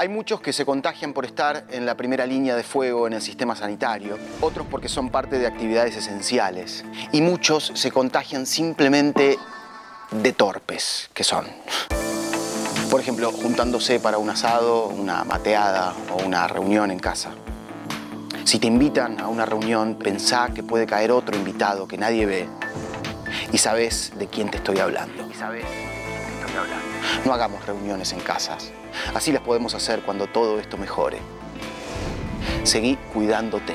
Hay muchos que se contagian por estar en la primera línea de fuego en el sistema sanitario, otros porque son parte de actividades esenciales y muchos se contagian simplemente de torpes que son. Por ejemplo, juntándose para un asado, una mateada o una reunión en casa. Si te invitan a una reunión, pensá que puede caer otro invitado que nadie ve y sabes de quién te estoy hablando. Y sabes de quién te estoy hablando. No hagamos reuniones en casas. Así las podemos hacer cuando todo esto mejore. Seguí cuidándote.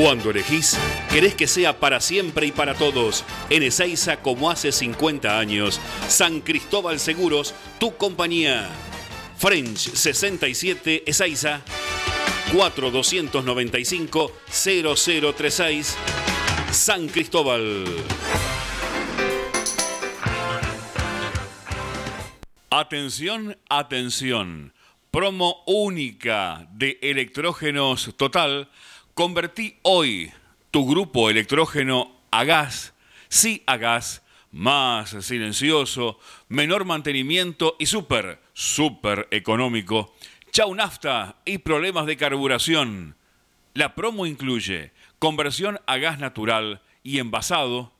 Cuando elegís, querés que sea para siempre y para todos. En Ezeiza, como hace 50 años. San Cristóbal Seguros, tu compañía. French 67 Ezeiza 4295 0036 San Cristóbal. Atención, atención. Promo única de electrógenos total. Convertí hoy tu grupo electrógeno a gas. Sí a gas. Más silencioso, menor mantenimiento y súper, súper económico. Chau nafta y problemas de carburación. La promo incluye conversión a gas natural y envasado,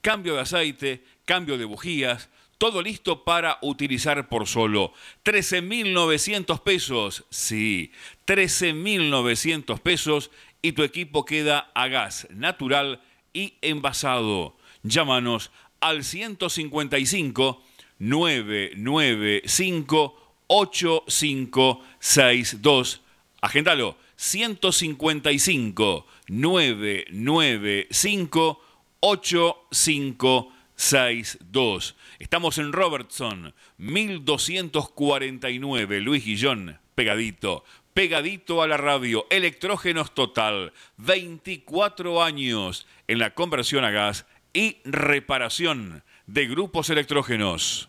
cambio de aceite, cambio de bujías, todo listo para utilizar por solo 13.900 pesos. Sí, 13.900 pesos y tu equipo queda a gas natural y envasado. Llámanos al 155 995 8562. Agéndalo. 155 995 8562. Estamos en Robertson, 1249, Luis Guillón, pegadito, pegadito a la radio, electrógenos total, 24 años en la conversión a gas y reparación de grupos electrógenos.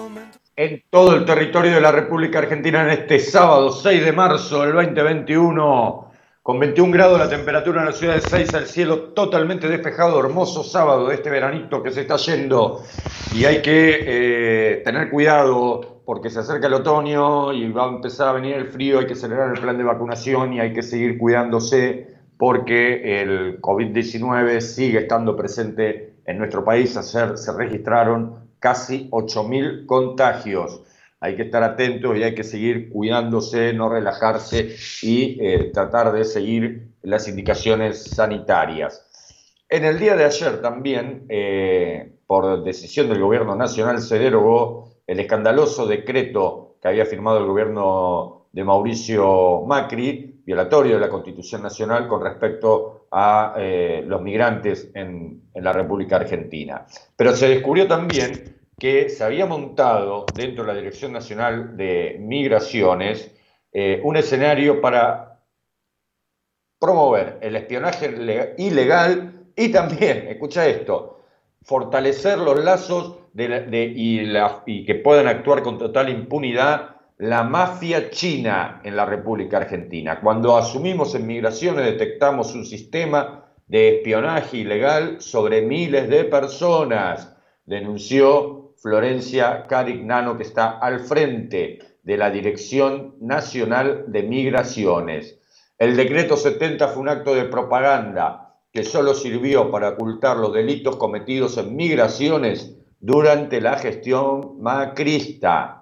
en todo el territorio de la República Argentina en este sábado 6 de marzo del 2021. Con 21 grados la temperatura en la ciudad de Seiza, el cielo totalmente despejado, hermoso sábado de este veranito que se está yendo. Y hay que eh, tener cuidado porque se acerca el otoño y va a empezar a venir el frío, hay que acelerar el plan de vacunación y hay que seguir cuidándose porque el COVID-19 sigue estando presente en nuestro país. Ayer se registraron casi 8.000 contagios. Hay que estar atentos y hay que seguir cuidándose, no relajarse y eh, tratar de seguir las indicaciones sanitarias. En el día de ayer también, eh, por decisión del Gobierno Nacional, se derogó el escandaloso decreto que había firmado el gobierno de Mauricio Macri, violatorio de la Constitución Nacional con respecto a eh, los migrantes en, en la República Argentina. Pero se descubrió también que se había montado dentro de la Dirección Nacional de Migraciones eh, un escenario para promover el espionaje le- ilegal y también, escucha esto, fortalecer los lazos y que puedan actuar con total impunidad la mafia china en la República Argentina. Cuando asumimos en migraciones detectamos un sistema de espionaje ilegal sobre miles de personas, denunció Florencia Carignano, que está al frente de la Dirección Nacional de Migraciones. El decreto 70 fue un acto de propaganda que solo sirvió para ocultar los delitos cometidos en migraciones durante la gestión macrista.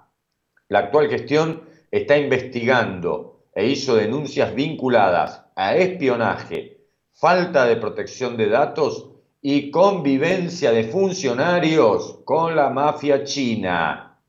La actual gestión está investigando e hizo denuncias vinculadas a espionaje, falta de protección de datos y convivencia de funcionarios con la mafia china.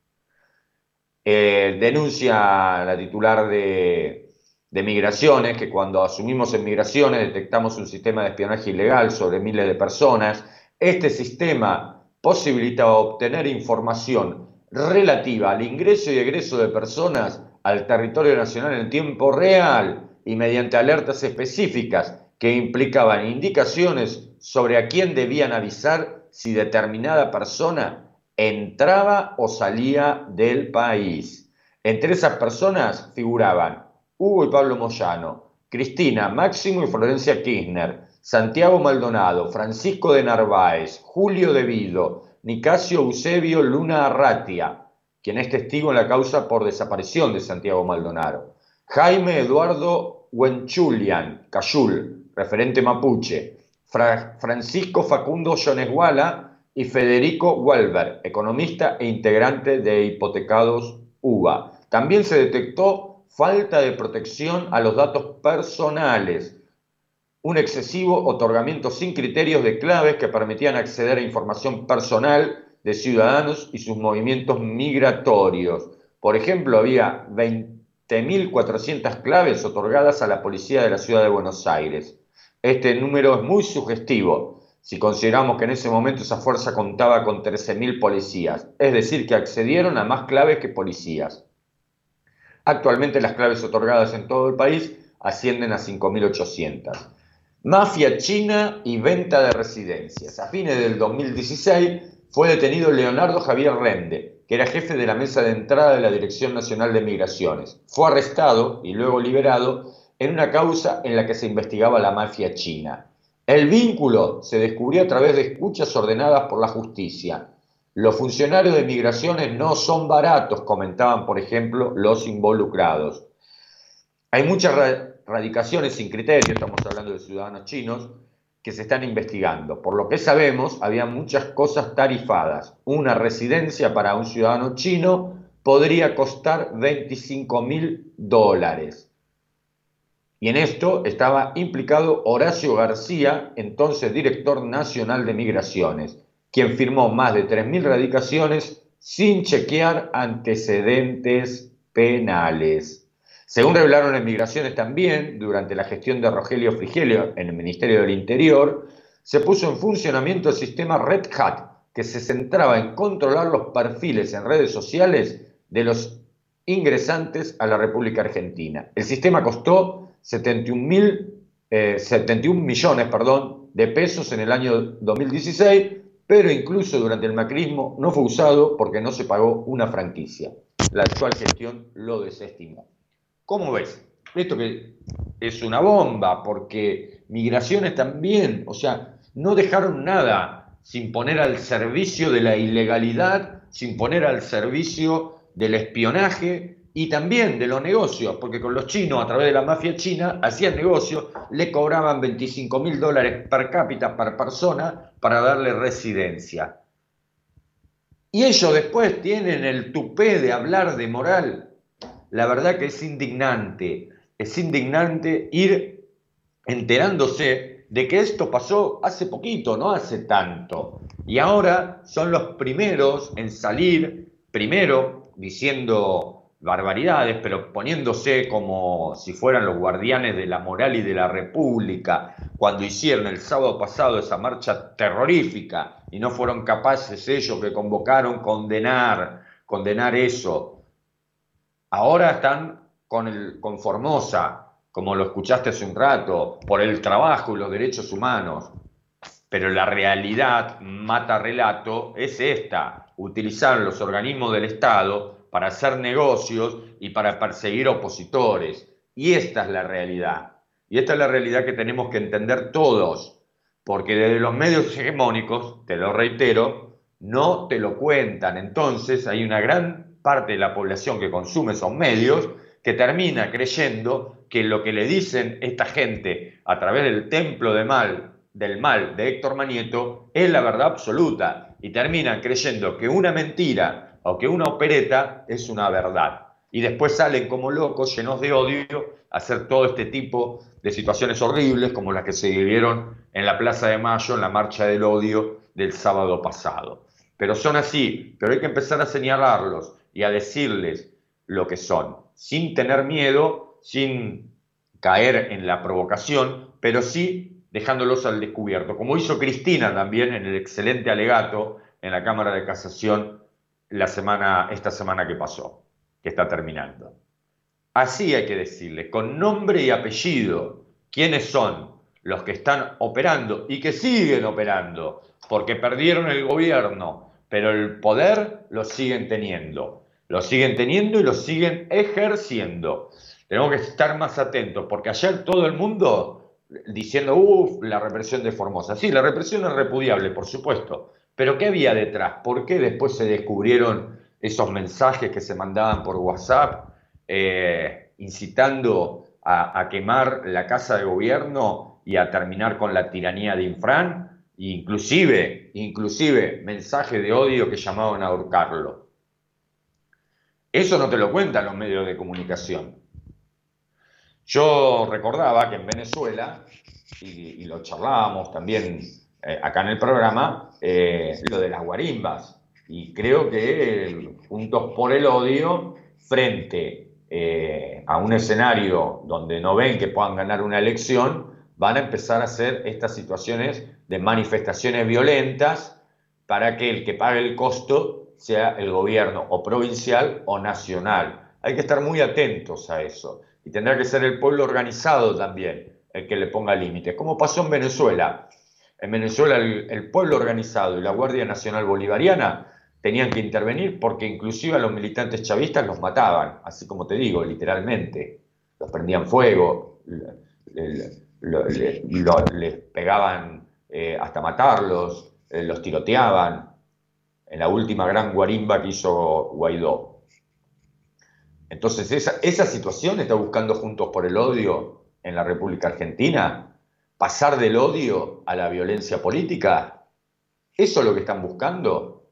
Eh, denuncia la titular de, de Migraciones que cuando asumimos en Migraciones detectamos un sistema de espionaje ilegal sobre miles de personas. Este sistema posibilitaba obtener información relativa al ingreso y egreso de personas al territorio nacional en tiempo real y mediante alertas específicas que implicaban indicaciones sobre a quién debían avisar si determinada persona entraba o salía del país. Entre esas personas figuraban Hugo y Pablo Moyano, Cristina, Máximo y Florencia Kirchner, Santiago Maldonado, Francisco de Narváez, Julio De Vido, Nicasio Eusebio Luna Arratia, quien es testigo en la causa por desaparición de Santiago Maldonado, Jaime Eduardo Huenchulian, Cayul, referente mapuche, Fra- Francisco Facundo Yonesguala y Federico Walber, economista e integrante de Hipotecados UBA. También se detectó falta de protección a los datos personales, un excesivo otorgamiento sin criterios de claves que permitían acceder a información personal de ciudadanos y sus movimientos migratorios. Por ejemplo, había 20.400 claves otorgadas a la policía de la ciudad de Buenos Aires. Este número es muy sugestivo si consideramos que en ese momento esa fuerza contaba con 13.000 policías, es decir, que accedieron a más claves que policías. Actualmente las claves otorgadas en todo el país ascienden a 5.800. Mafia china y venta de residencias. A fines del 2016 fue detenido Leonardo Javier Rende, que era jefe de la mesa de entrada de la Dirección Nacional de Migraciones. Fue arrestado y luego liberado en una causa en la que se investigaba la mafia china. El vínculo se descubrió a través de escuchas ordenadas por la justicia. Los funcionarios de migraciones no son baratos, comentaban, por ejemplo, los involucrados. Hay muchas radicaciones sin criterio, estamos hablando de ciudadanos chinos, que se están investigando. Por lo que sabemos, había muchas cosas tarifadas. Una residencia para un ciudadano chino podría costar 25 mil dólares. Y en esto estaba implicado Horacio García, entonces director nacional de migraciones, quien firmó más de 3.000 radicaciones sin chequear antecedentes penales. Según revelaron en Migraciones también, durante la gestión de Rogelio Frigelio en el Ministerio del Interior, se puso en funcionamiento el sistema Red Hat, que se centraba en controlar los perfiles en redes sociales de los ingresantes a la República Argentina. El sistema costó 71, mil, eh, 71 millones perdón, de pesos en el año 2016, pero incluso durante el macrismo no fue usado porque no se pagó una franquicia. La actual gestión lo desestimó. ¿Cómo ves? Esto que es una bomba, porque migraciones también, o sea, no dejaron nada sin poner al servicio de la ilegalidad, sin poner al servicio del espionaje y también de los negocios, porque con los chinos, a través de la mafia china, hacían negocios, le cobraban 25 mil dólares per cápita per persona para darle residencia. Y ellos después tienen el tupé de hablar de moral. La verdad que es indignante, es indignante ir enterándose de que esto pasó hace poquito, no hace tanto. Y ahora son los primeros en salir, primero diciendo barbaridades, pero poniéndose como si fueran los guardianes de la moral y de la república, cuando hicieron el sábado pasado esa marcha terrorífica y no fueron capaces ellos que convocaron condenar, condenar eso. Ahora están con, el, Formosa, como lo escuchaste hace un rato, por el trabajo y los derechos humanos. Pero la realidad, mata relato, es esta, utilizar los organismos del Estado para hacer negocios y para perseguir opositores. Y esta es la realidad. Y esta es la realidad que tenemos que entender todos, porque desde los medios hegemónicos, te lo reitero, no te lo cuentan. Entonces hay una gran parte de la población que consume esos medios que termina creyendo que lo que le dicen esta gente a través del templo de mal, del mal de Héctor Manieto es la verdad absoluta y terminan creyendo que una mentira o que una opereta es una verdad. Y después salen como locos, llenos de odio, a hacer todo este tipo de situaciones horribles como las que se vivieron en la Plaza de Mayo, en la Marcha del Odio del sábado pasado. Pero son así, pero hay que empezar a señalarlos y a decirles lo que son, sin tener miedo, sin caer en la provocación, pero sí dejándolos al descubierto, como hizo Cristina también en el excelente alegato en la Cámara de Casación la semana, esta semana que pasó, que está terminando. Así hay que decirle, con nombre y apellido, quiénes son los que están operando y que siguen operando, porque perdieron el gobierno, pero el poder lo siguen teniendo. Lo siguen teniendo y lo siguen ejerciendo. Tenemos que estar más atentos, porque ayer todo el mundo diciendo, uff, la represión de Formosa. Sí, la represión es repudiable, por supuesto, pero ¿qué había detrás? ¿Por qué después se descubrieron esos mensajes que se mandaban por WhatsApp eh, incitando a, quemar la casa de gobierno y a terminar con la tiranía de Infran? Inclusive, inclusive mensajes de odio que llamaban a ahorcarlo. Eso no te lo cuentan los medios de comunicación. Yo recordaba que en Venezuela, y, lo charlábamos también eh, acá en el programa, eh, lo de las guarimbas. Y creo que Juntos por el Odio, frente eh, a un escenario donde no ven que puedan ganar una elección, van a empezar a hacer estas situaciones de manifestaciones violentas para que el que pague el costo sea el gobierno o provincial o nacional. Hay que estar muy atentos a eso. Y tendrá que ser el pueblo organizado también el que le ponga límites, como pasó en Venezuela. En Venezuela el, pueblo organizado y la Guardia Nacional Bolivariana tenían que intervenir porque inclusive a los militantes chavistas los mataban, así como te digo, literalmente. Los prendían fuego, les pegaban eh, hasta matarlos, eh, los tiroteaban, en la última gran guarimba que hizo Guaidó. Entonces, esa, situación está buscando Juntos por el Odio en la República Argentina, pasar del odio a la violencia política. ¿Eso es lo que están buscando?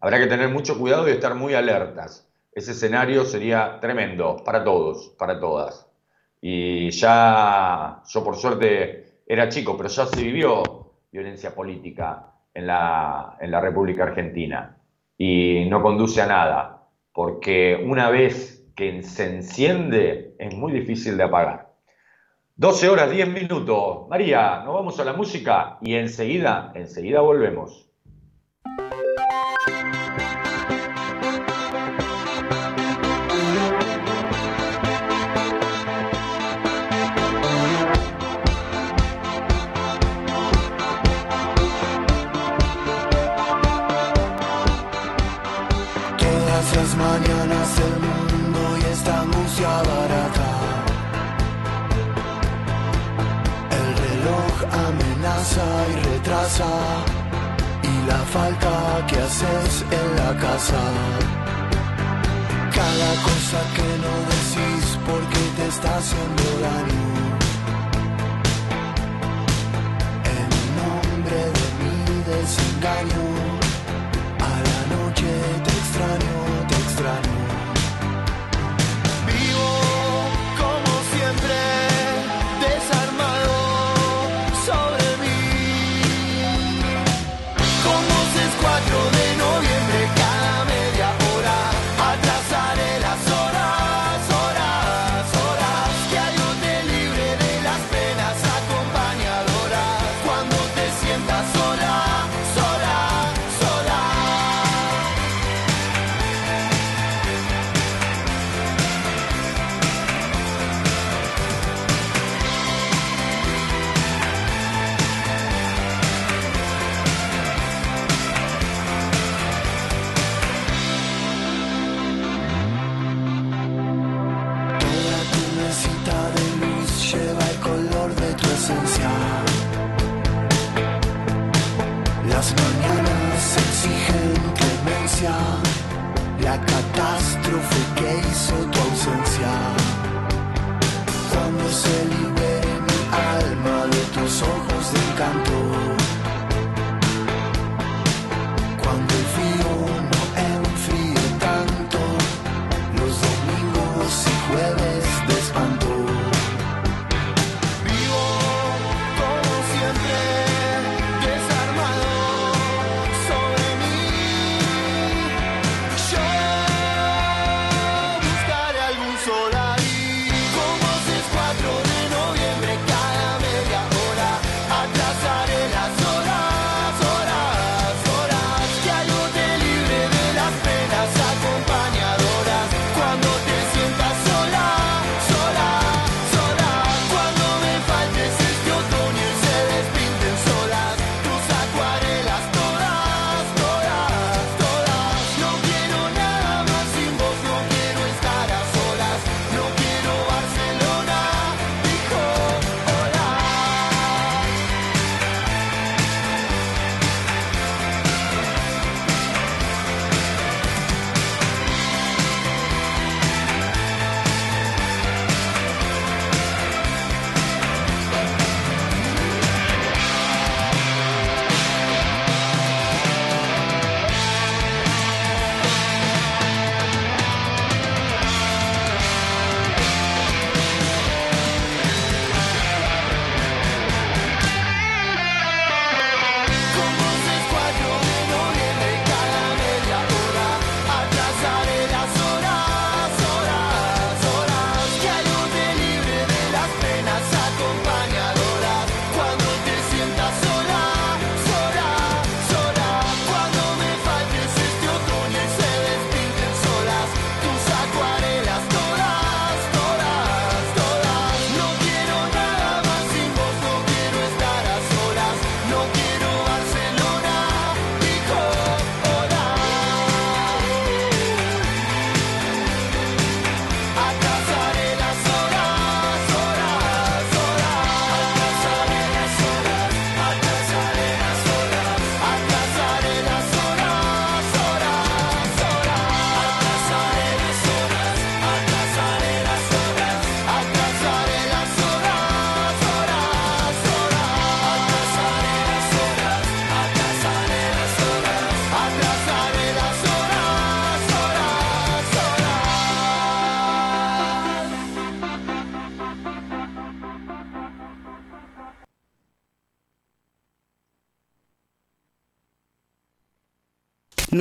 Habrá que tener mucho cuidado y estar muy alertas. Ese escenario sería tremendo para todos, para todas. Y ya, yo por suerte era chico, pero ya se vivió violencia política en la, en la República Argentina y no conduce a nada, porque una vez que se enciende es muy difícil de apagar. 12 horas 10 minutos. María, nos vamos a la música y enseguida, enseguida volvemos. Mundo y esta música barata. El reloj amenaza y retrasa. Y la falta que haces en la casa. Cada cosa que no decís porque te está haciendo daño. En nombre de mi desengaño. A la noche te extraño, te extraño.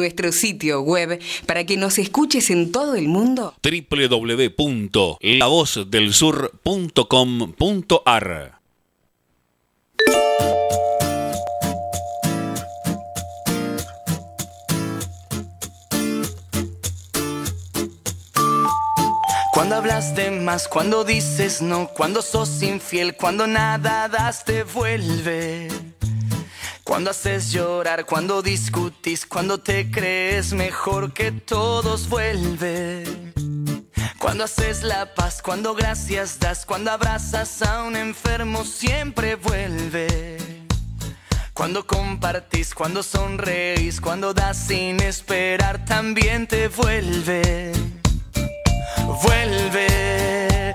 Nuestro sitio web para que nos escuches en todo el mundo. www.lavozdelsur.com.ar Cuando hablas de más, cuando dices no, cuando sos infiel, cuando nada das te vuelve. Cuando haces llorar, cuando discutís, cuando te crees mejor que todos vuelve. Cuando haces la paz, cuando gracias das, cuando abrazas a un enfermo siempre vuelve. Cuando compartís, cuando sonreís, cuando das sin esperar también te vuelve. Vuelve,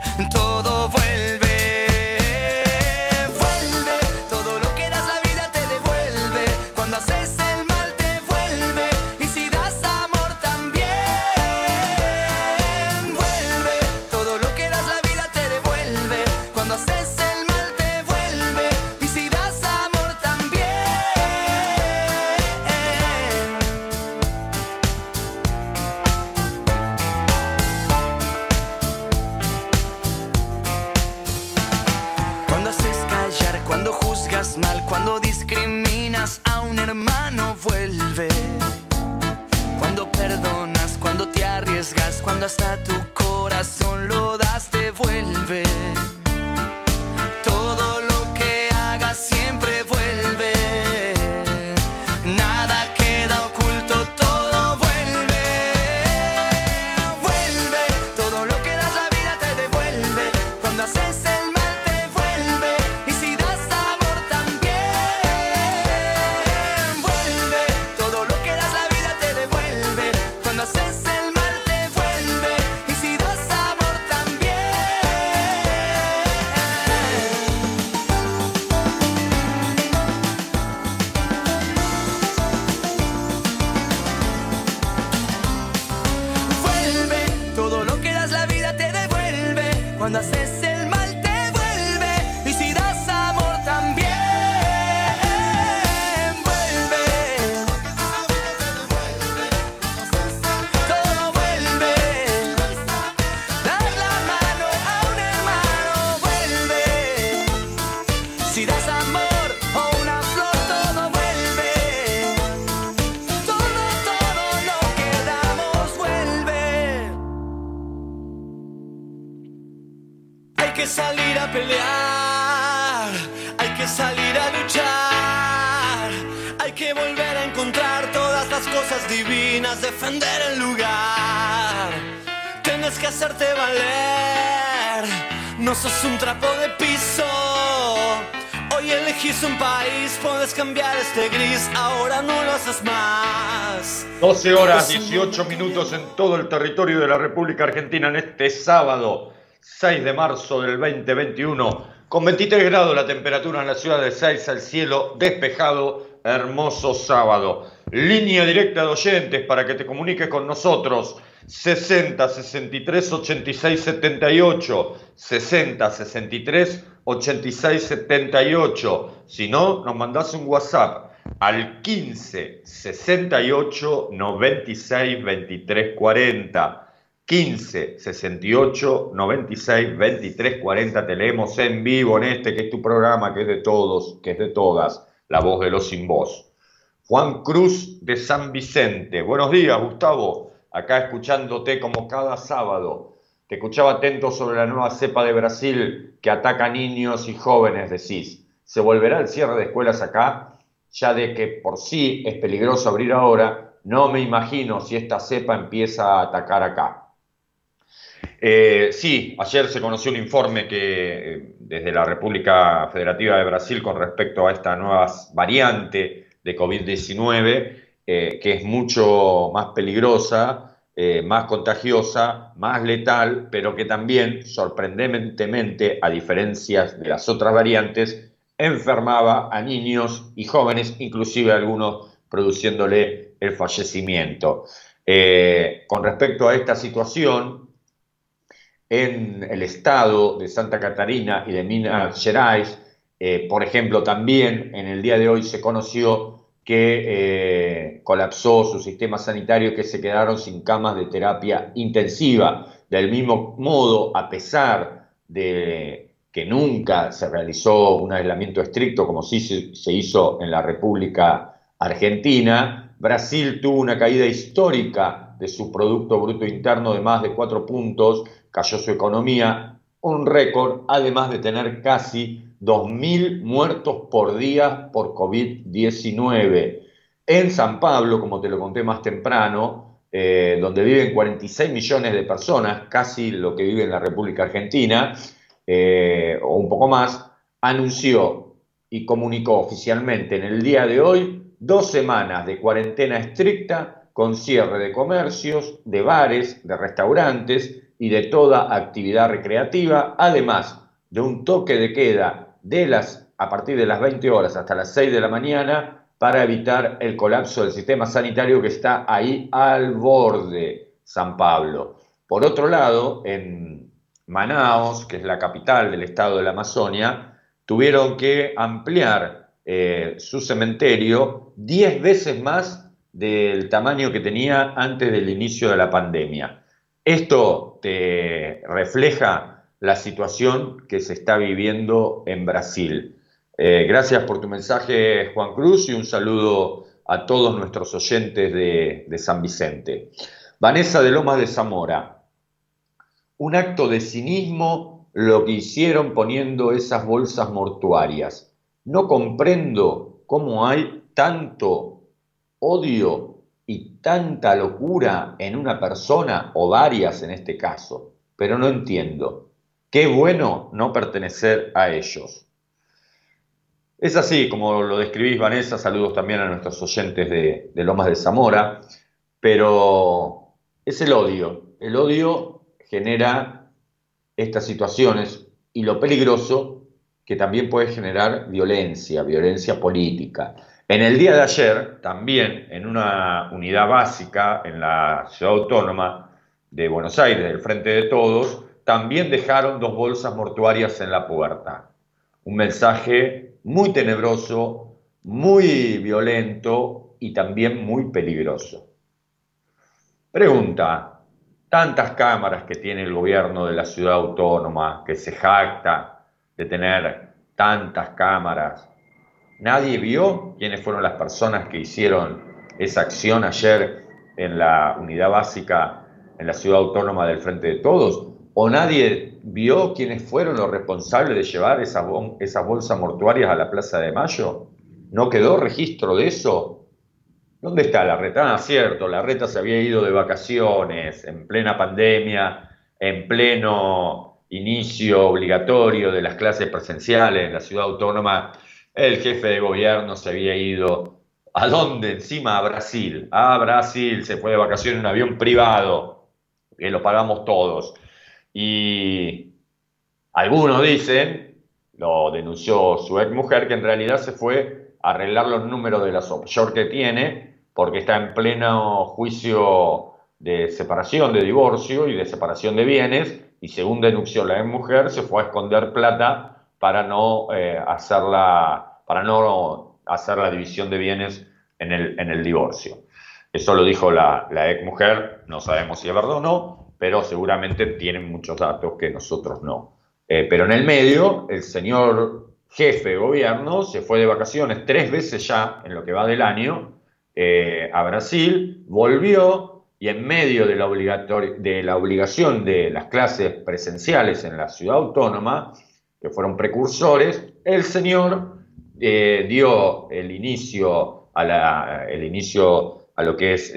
defender el lugar. Tienes que hacerte valer, no sos un trapo de piso. Hoy elegís un país, puedes cambiar este gris, ahora no lo haces más. 12 horas 18 minutos en todo el territorio de la República Argentina en este sábado 6 de marzo del 2021 con 23 grados la temperatura en la ciudad de Seiza, el cielo despejado, hermoso sábado. Línea directa de oyentes para que te comuniques con nosotros. 60 63 86 78 60 63 86 78 si no nos mandás un WhatsApp al 15 68 96 23 40 15 68 96 23 40 te leemos en vivo en este que es tu programa que es de todos que es de todas. La voz de los sin voz Juan Cruz de San Vicente. Buenos días Gustavo. Acá escuchándote como cada sábado. Te escuchaba atento sobre la nueva cepa de Brasil que ataca niños y jóvenes decís. Se volverá el cierre de escuelas acá ya de que por sí es peligroso abrir ahora, no me imagino si esta cepa empieza a atacar acá. Eh, sí, ayer se conoció un informe que eh, desde la República Federativa de Brasil con respecto a esta nueva variante de COVID-19, eh, que es mucho más peligrosa, eh, más contagiosa, más letal, pero que también, sorprendentemente, a diferencia de las otras variantes, enfermaba a niños y jóvenes, inclusive algunos produciéndole el fallecimiento. Eh, con respecto a esta situación, en el estado de Santa Catarina y de Minas Gerais, por ejemplo, también en el día de hoy se conoció que eh, colapsó su sistema sanitario, que se quedaron sin camas de terapia intensiva. Del mismo modo, a pesar de que nunca se realizó un aislamiento estricto como sí se hizo en la República Argentina, Brasil tuvo una caída histórica de su Producto Bruto Interno de más de cuatro puntos, cayó su economía, un récord, además de tener casi 2.000 muertos por día por COVID-19. En San Pablo, como te lo conté más temprano, eh, donde viven 46 millones de personas, casi lo que vive en la República Argentina, eh, o un poco más, anunció y comunicó oficialmente en el día de hoy dos semanas de cuarentena estricta con cierre de comercios, de bares, de restaurantes y de toda actividad recreativa, además de un toque de queda de las, a partir de las 20 horas hasta las 6 de la mañana para evitar el colapso del sistema sanitario que está ahí al borde, San Pablo. Por otro lado, en Manaos, que es la capital del estado de la Amazonia, tuvieron que ampliar eh, su cementerio 10 veces más del tamaño que tenía antes del inicio de la pandemia. Esto te refleja la situación que se está viviendo en Brasil. Eh, gracias por tu mensaje, Juan Cruz, y un saludo a todos nuestros oyentes de, de San Vicente. Vanessa de Lomas de Zamora, un acto de cinismo lo que hicieron poniendo esas bolsas mortuarias. No comprendo cómo hay tanto odio y tanta locura en una persona o varias en este caso, pero no entiendo. Qué bueno no pertenecer a ellos. Es así como lo describís, Vanessa, saludos también a nuestros oyentes de, Lomas de Zamora, pero es el odio. El odio genera estas situaciones y lo peligroso que también puede generar violencia, violencia política. En el día de ayer, también en una unidad básica en la ciudad autónoma de Buenos Aires, del Frente de Todos, también dejaron dos bolsas mortuarias en la puerta. Un mensaje muy tenebroso, muy violento y también muy peligroso. Pregunta, tantas cámaras que tiene el gobierno de la ciudad autónoma, que se jacta de tener tantas cámaras, nadie vio quiénes fueron las personas que hicieron esa acción ayer en la unidad básica en la ciudad autónoma del Frente de Todos, o nadie vio quiénes fueron los responsables de llevar esas, bolsas mortuarias a la Plaza de Mayo. ¿No quedó registro de eso? ¿Dónde está la reta? Ah, cierto, la reta se había ido de vacaciones en plena pandemia, en pleno inicio obligatorio de las clases presenciales en la ciudad autónoma. El jefe de gobierno se había ido. ¿A dónde? Encima a Brasil. A Brasil se fue de vacaciones en un avión privado, que lo pagamos todos. Y algunos dicen, lo denunció su ex mujer, que en realidad se fue a arreglar los números de las offshore que tiene, porque está en pleno juicio de separación, de divorcio y de separación de bienes, y según denunció la ex mujer, se fue a esconder plata para no, eh, hacer, la, para no hacer la división de bienes en el, divorcio. Eso lo dijo la, la ex mujer, no sabemos si es verdad o no, pero seguramente tienen muchos datos que nosotros no. Eh, pero en el medio, el señor jefe de gobierno se fue de vacaciones tres veces ya en lo que va del año eh, a Brasil, volvió y en medio de la, de la obligación de las clases presenciales en la ciudad autónoma, que fueron precursores, el señor eh, dio el inicio, a la, el inicio a lo que es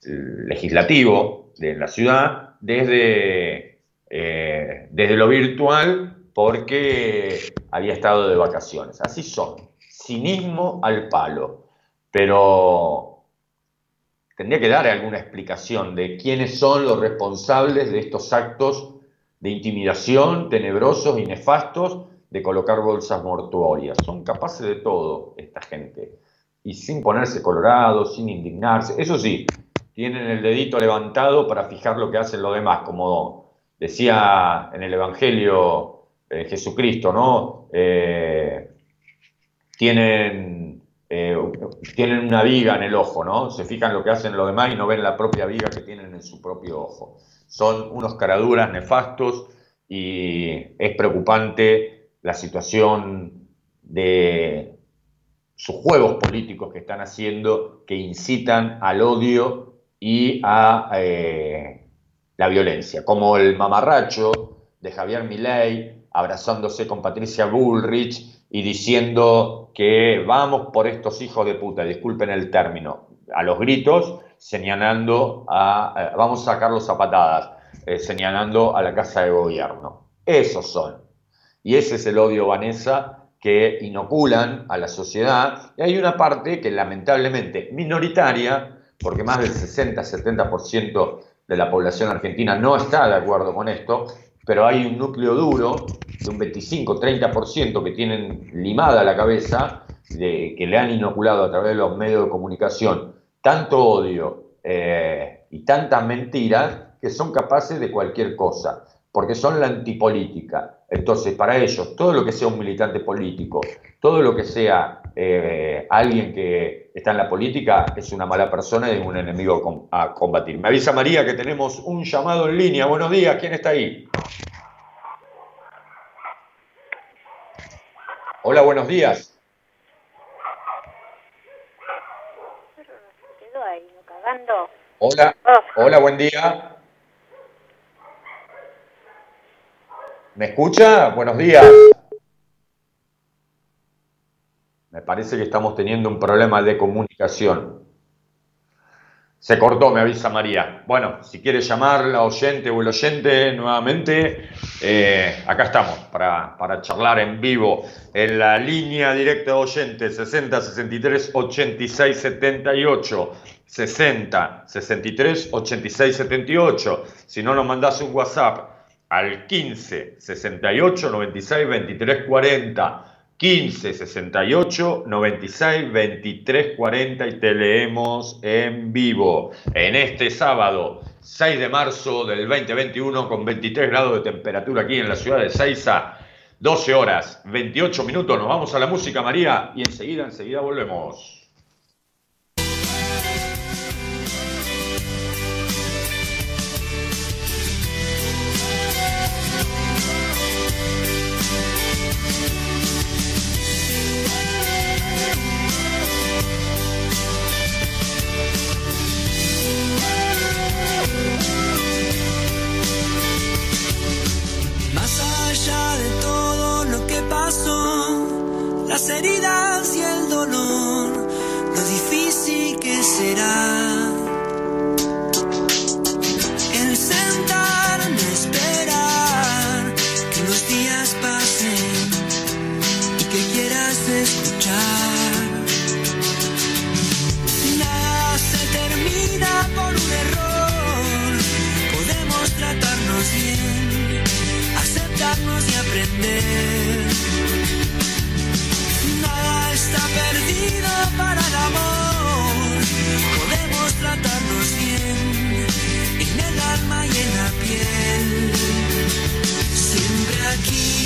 legislativo de la ciudad desde, eh, desde lo virtual porque había estado de vacaciones. Así son, cinismo al palo. Pero tendría que dar alguna explicación de quiénes son los responsables de estos actos de intimidación tenebrosos y nefastos de colocar bolsas mortuorias. Son capaces de todo esta gente. Y sin ponerse colorados, sin indignarse. Eso sí, tienen el dedito levantado para fijar lo que hacen los demás, como decía en el Evangelio eh, Jesucristo, ¿no? Eh, tienen eh, tienen una viga en el ojo, ¿no? Se fijan lo que hacen los demás y no ven la propia viga que tienen en su propio ojo. Son unos caraduras nefastos y es preocupante la situación de sus juegos políticos que están haciendo que incitan al odio y a eh, la violencia, como el mamarracho de Javier Milei abrazándose con Patricia Bullrich y diciendo que vamos por estos hijos de puta, disculpen el término, a los gritos, señalando a, eh, vamos a sacarlos a patadas, eh, señalando a la Casa de Gobierno. Esos son. Y ese es el odio, Vanessa, que inoculan a la sociedad. Y hay una parte que lamentablemente minoritaria, porque más del 60-70% de la población argentina no está de acuerdo con esto, pero hay un núcleo duro de un 25-30% que tienen limada la cabeza, de, que le han inoculado a través de los medios de comunicación tanto odio eh, y tantas mentiras que son capaces de cualquier cosa, porque son la antipolítica. Entonces, para ellos, todo lo que sea un militante político, todo lo que sea eh, alguien que está en la política, es una mala persona y un enemigo a combatir. Me avisa María que tenemos un llamado en línea. Buenos días, ¿quién está ahí? Hola, buenos días. Hola, hola, buen día. ¿Me escucha? Buenos días. Me parece que estamos teniendo un problema de comunicación. Se cortó, me avisa María. Bueno, si quiere llamar la oyente o el oyente nuevamente, eh, acá estamos para, para, charlar en vivo en la línea directa de oyentes 60 63 86 78. 60 63 86 78. Si no, nos mandás un WhatsApp al 15 68 96 23 40. 15 68 96 23 40 y te leemos en vivo. En este sábado 6 de marzo del 2021 con 23 grados de temperatura aquí en la ciudad de Seiza 12 horas 28 minutos. Nos vamos a la música María y enseguida enseguida volvemos las heridas y el dolor, lo difícil que será. El sentarme a esperar que los días pasen y que quieras escuchar. Nada se termina por un error, podemos tratarnos bien, aceptarnos y aprender está perdido para el amor. Podemos tratarnos bien en el alma y en la piel. Siempre aquí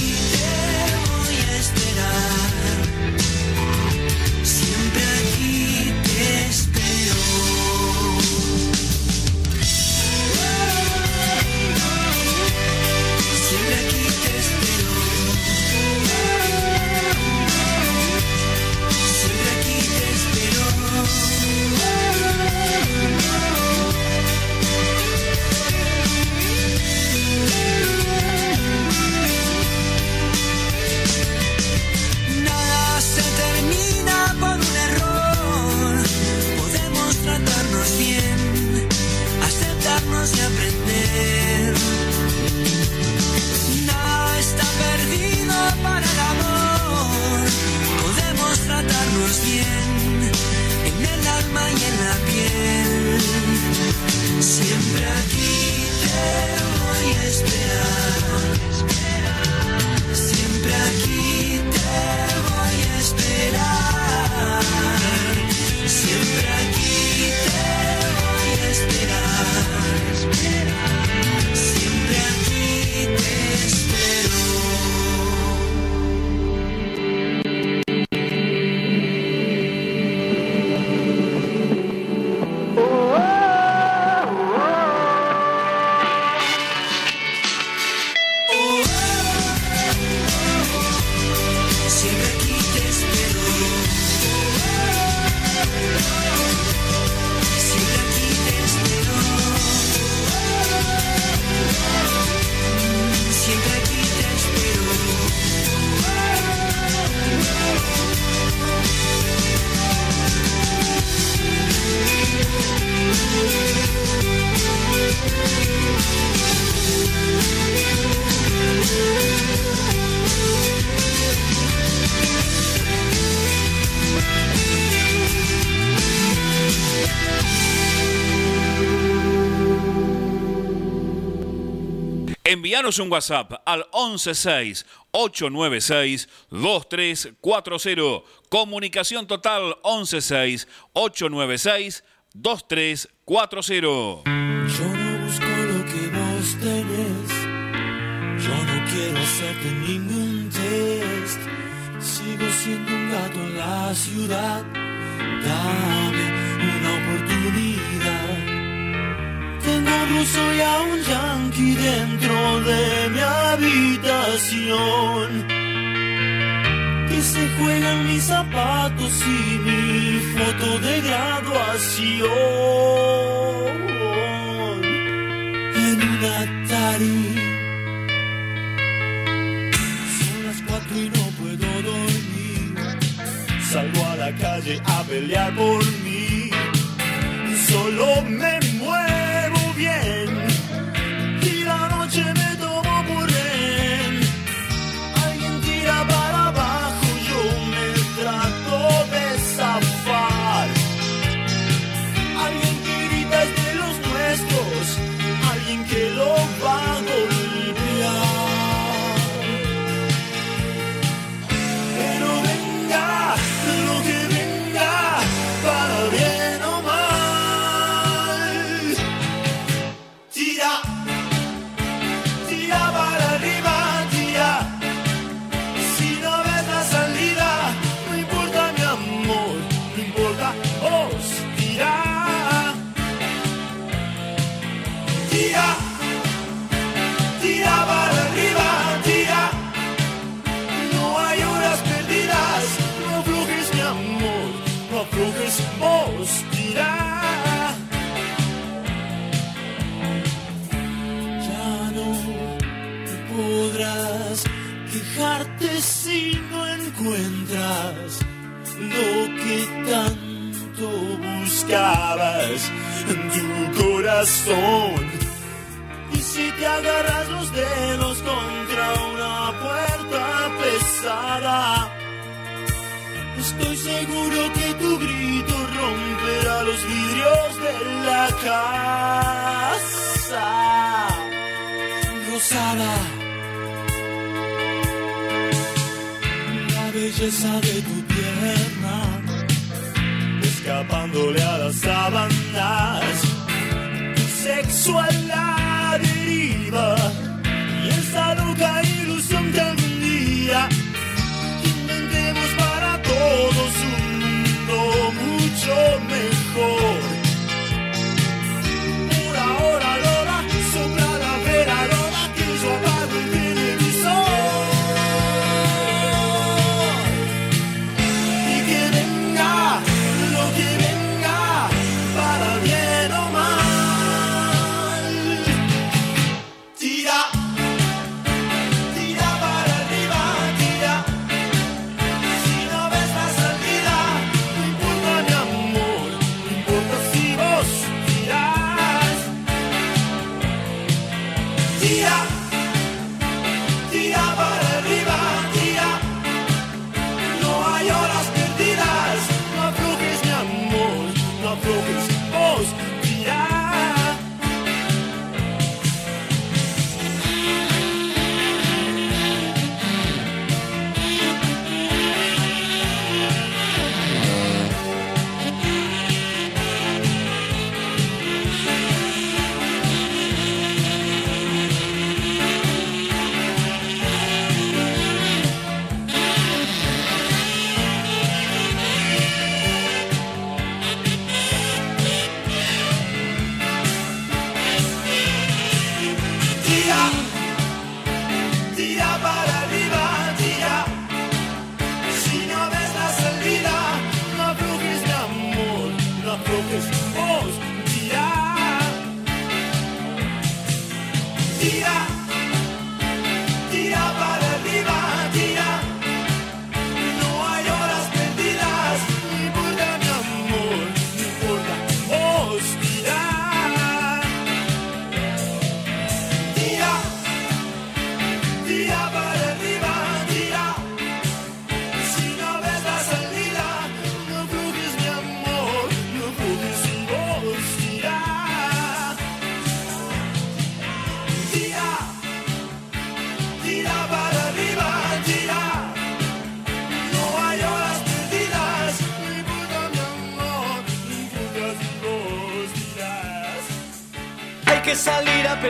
Envíanos un WhatsApp al 116 896 2340. Comunicación total 116 896 2340. Yo no busco lo que vos tenés. Yo no quiero hacerte ningún test. Sigo siendo un gato en la ciudad. Dame una oportunidad. Tengo un ruso y a un yankee dentro de mi habitación. Que se juegan mis zapatos y mi foto de graduación. En un Atari. Son las cuatro y no puedo dormir. Salgo a la calle a pelear por mí. Solo me bien. En tu corazón. Y si te agarras los dedos contra una puerta pesada, estoy seguro que tu grito romperá los vidrios de la casa rosada. La belleza de tu pierna, escapándole a las sábanas sexo a la deriva y esa loca ilusión que algún día inventemos para todos un mundo mucho mejor. bons dia. Dia.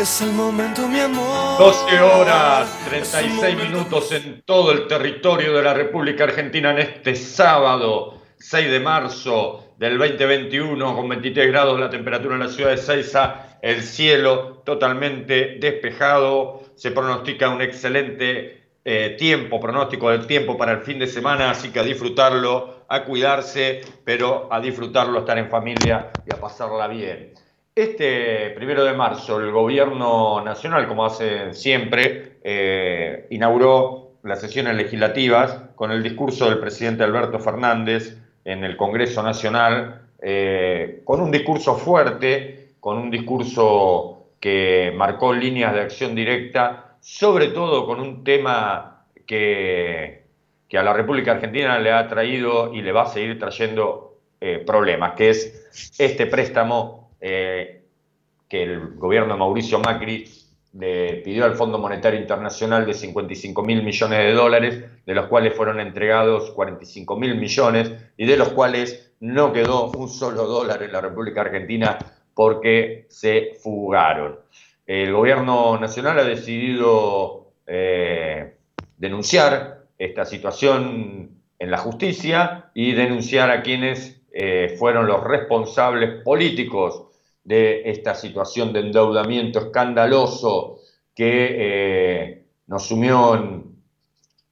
Es el momento, mi amor. 12 horas 36 minutos en todo el territorio de la República Argentina en este sábado 6 de marzo del 2021 con 23 grados la temperatura en la ciudad de Seiza, el cielo totalmente despejado, se pronostica un excelente eh, tiempo, pronóstico del tiempo para el fin de semana, así que a disfrutarlo, a cuidarse, pero a disfrutarlo, a estar en familia y a pasarla bien. Este primero de marzo, el gobierno nacional, como hace siempre, eh, inauguró las sesiones legislativas con el discurso del presidente Alberto Fernández en el Congreso Nacional, eh, con un discurso fuerte, con un discurso que marcó líneas de acción directa, sobre todo con un tema que, que a la República Argentina le ha traído y le va a seguir trayendo eh, problemas, que es este préstamo eh, que el gobierno de Mauricio Macri le pidió al Fondo Monetario Internacional de 55 mil millones de dólares, de los cuales fueron entregados 45 mil millones y de los cuales no quedó un solo dólar en la República Argentina porque se fugaron. El gobierno nacional ha decidido eh, denunciar esta situación en la justicia y denunciar a quienes eh, fueron los responsables políticos de esta situación de endeudamiento escandaloso que eh, nos sumió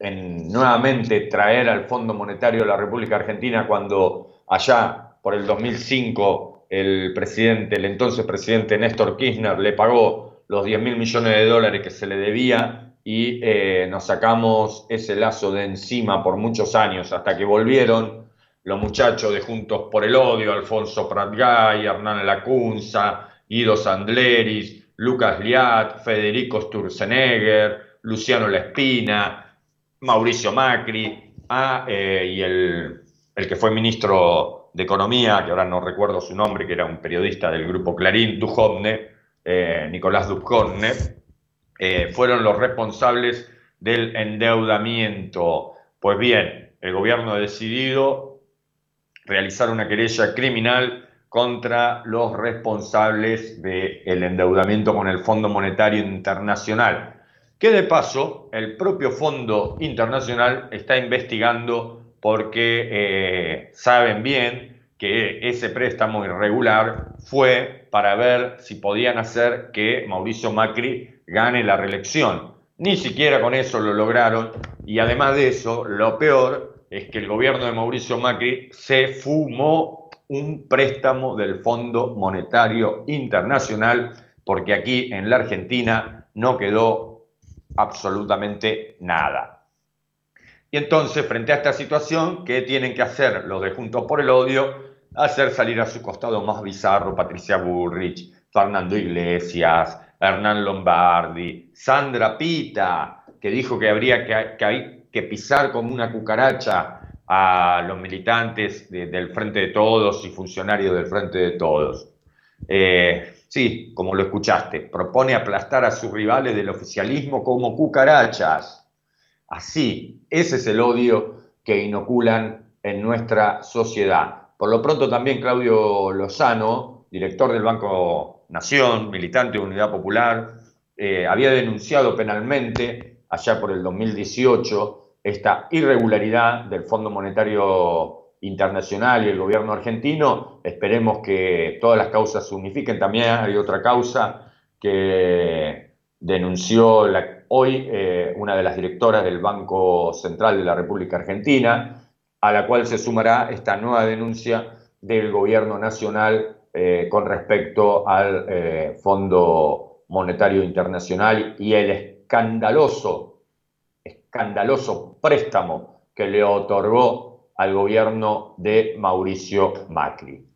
en, nuevamente traer al Fondo Monetario de la República Argentina cuando allá por el 2005 el presidente, el entonces presidente Néstor Kirchner le pagó los 10 mil millones de dólares que se le debía y eh, nos sacamos ese lazo de encima por muchos años hasta que volvieron los muchachos de Juntos por el Odio, Alfonso Pratgay, Hernán Lacunza, Guido Sandleris, Lucas Liat, Federico Sturzenegger, Luciano Lespina, Mauricio Macri, ah, eh, y el, que fue ministro de Economía, que ahora no recuerdo su nombre, que era un periodista del grupo Clarín, Duhovne, eh, Nicolás Duhovne, eh, fueron los responsables del endeudamiento. Pues bien, el gobierno ha decidido realizar una querella criminal contra los responsables del endeudamiento con el Fondo Monetario Internacional, que de paso el propio Fondo Internacional está investigando porque eh, saben bien que ese préstamo irregular fue para ver si podían hacer que Mauricio Macri gane la reelección. Ni siquiera con eso lo lograron y además de eso, lo peor es que el gobierno de Mauricio Macri se fumó un préstamo del Fondo Monetario Internacional porque aquí en la Argentina no quedó absolutamente nada. Y entonces, frente a esta situación, ¿qué tienen que hacer los de Juntos por el Odio? Hacer salir a su costado más bizarro Patricia Bullrich, Fernando Iglesias, Hernán Lombardi, Sandra Pita, que dijo que habría que, que, pisar como una cucaracha a los militantes del Frente de Todos y funcionarios del Frente de Todos. Eh, sí, como lo escuchaste, propone aplastar a sus rivales del oficialismo como cucarachas. Así, ese es el odio que inoculan en nuestra sociedad. Por lo pronto también Claudio Lozano, director del Banco Nación, militante de Unidad Popular, eh, había denunciado penalmente allá por el 2018 esta irregularidad del Fondo Monetario Internacional y el gobierno argentino. Esperemos que todas las causas se unifiquen. También hay otra causa que denunció hoy eh, una de las directoras del Banco Central de la República Argentina, a la cual se sumará esta nueva denuncia del gobierno nacional eh, con respecto al eh, Fondo Monetario Internacional y el escandaloso escandaloso préstamo que le otorgó al gobierno de Mauricio Macri.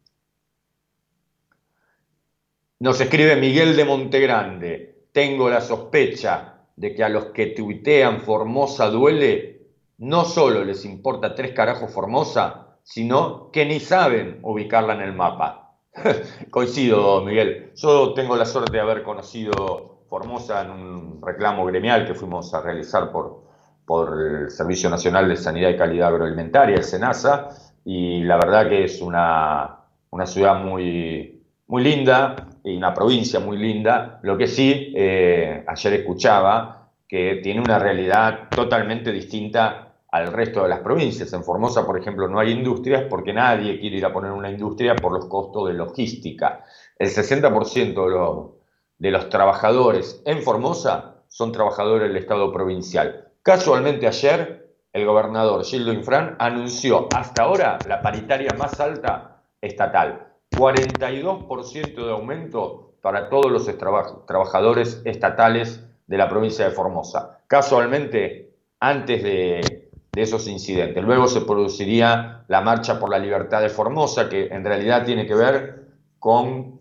Nos escribe Miguel de Montegrande, tengo la sospecha de que a los que tuitean Formosa duele no solo les importa tres carajos Formosa, sino que ni saben ubicarla en el mapa. Coincido, Miguel. Yo tengo la suerte de haber conocido Formosa en un reclamo gremial que fuimos a realizar por, por el Servicio Nacional de Sanidad y Calidad Agroalimentaria, el SENASA, y la verdad que es una, una ciudad muy, muy linda y una provincia muy linda. Lo que sí, eh, ayer escuchaba que tiene una realidad totalmente distinta al resto de las provincias. En Formosa, por ejemplo, no hay industrias porque nadie quiere ir a poner una industria por los costos de logística. El 60% de los, de los trabajadores en Formosa son trabajadores del Estado provincial. Casualmente ayer, el gobernador Gildo Infran anunció hasta ahora la paritaria más alta estatal. 42% de aumento para todos los traba- trabajadores estatales de la provincia de Formosa. Casualmente, antes de, de esos incidentes. Luego se produciría la Marcha por la Libertad de Formosa, que en realidad tiene que ver con,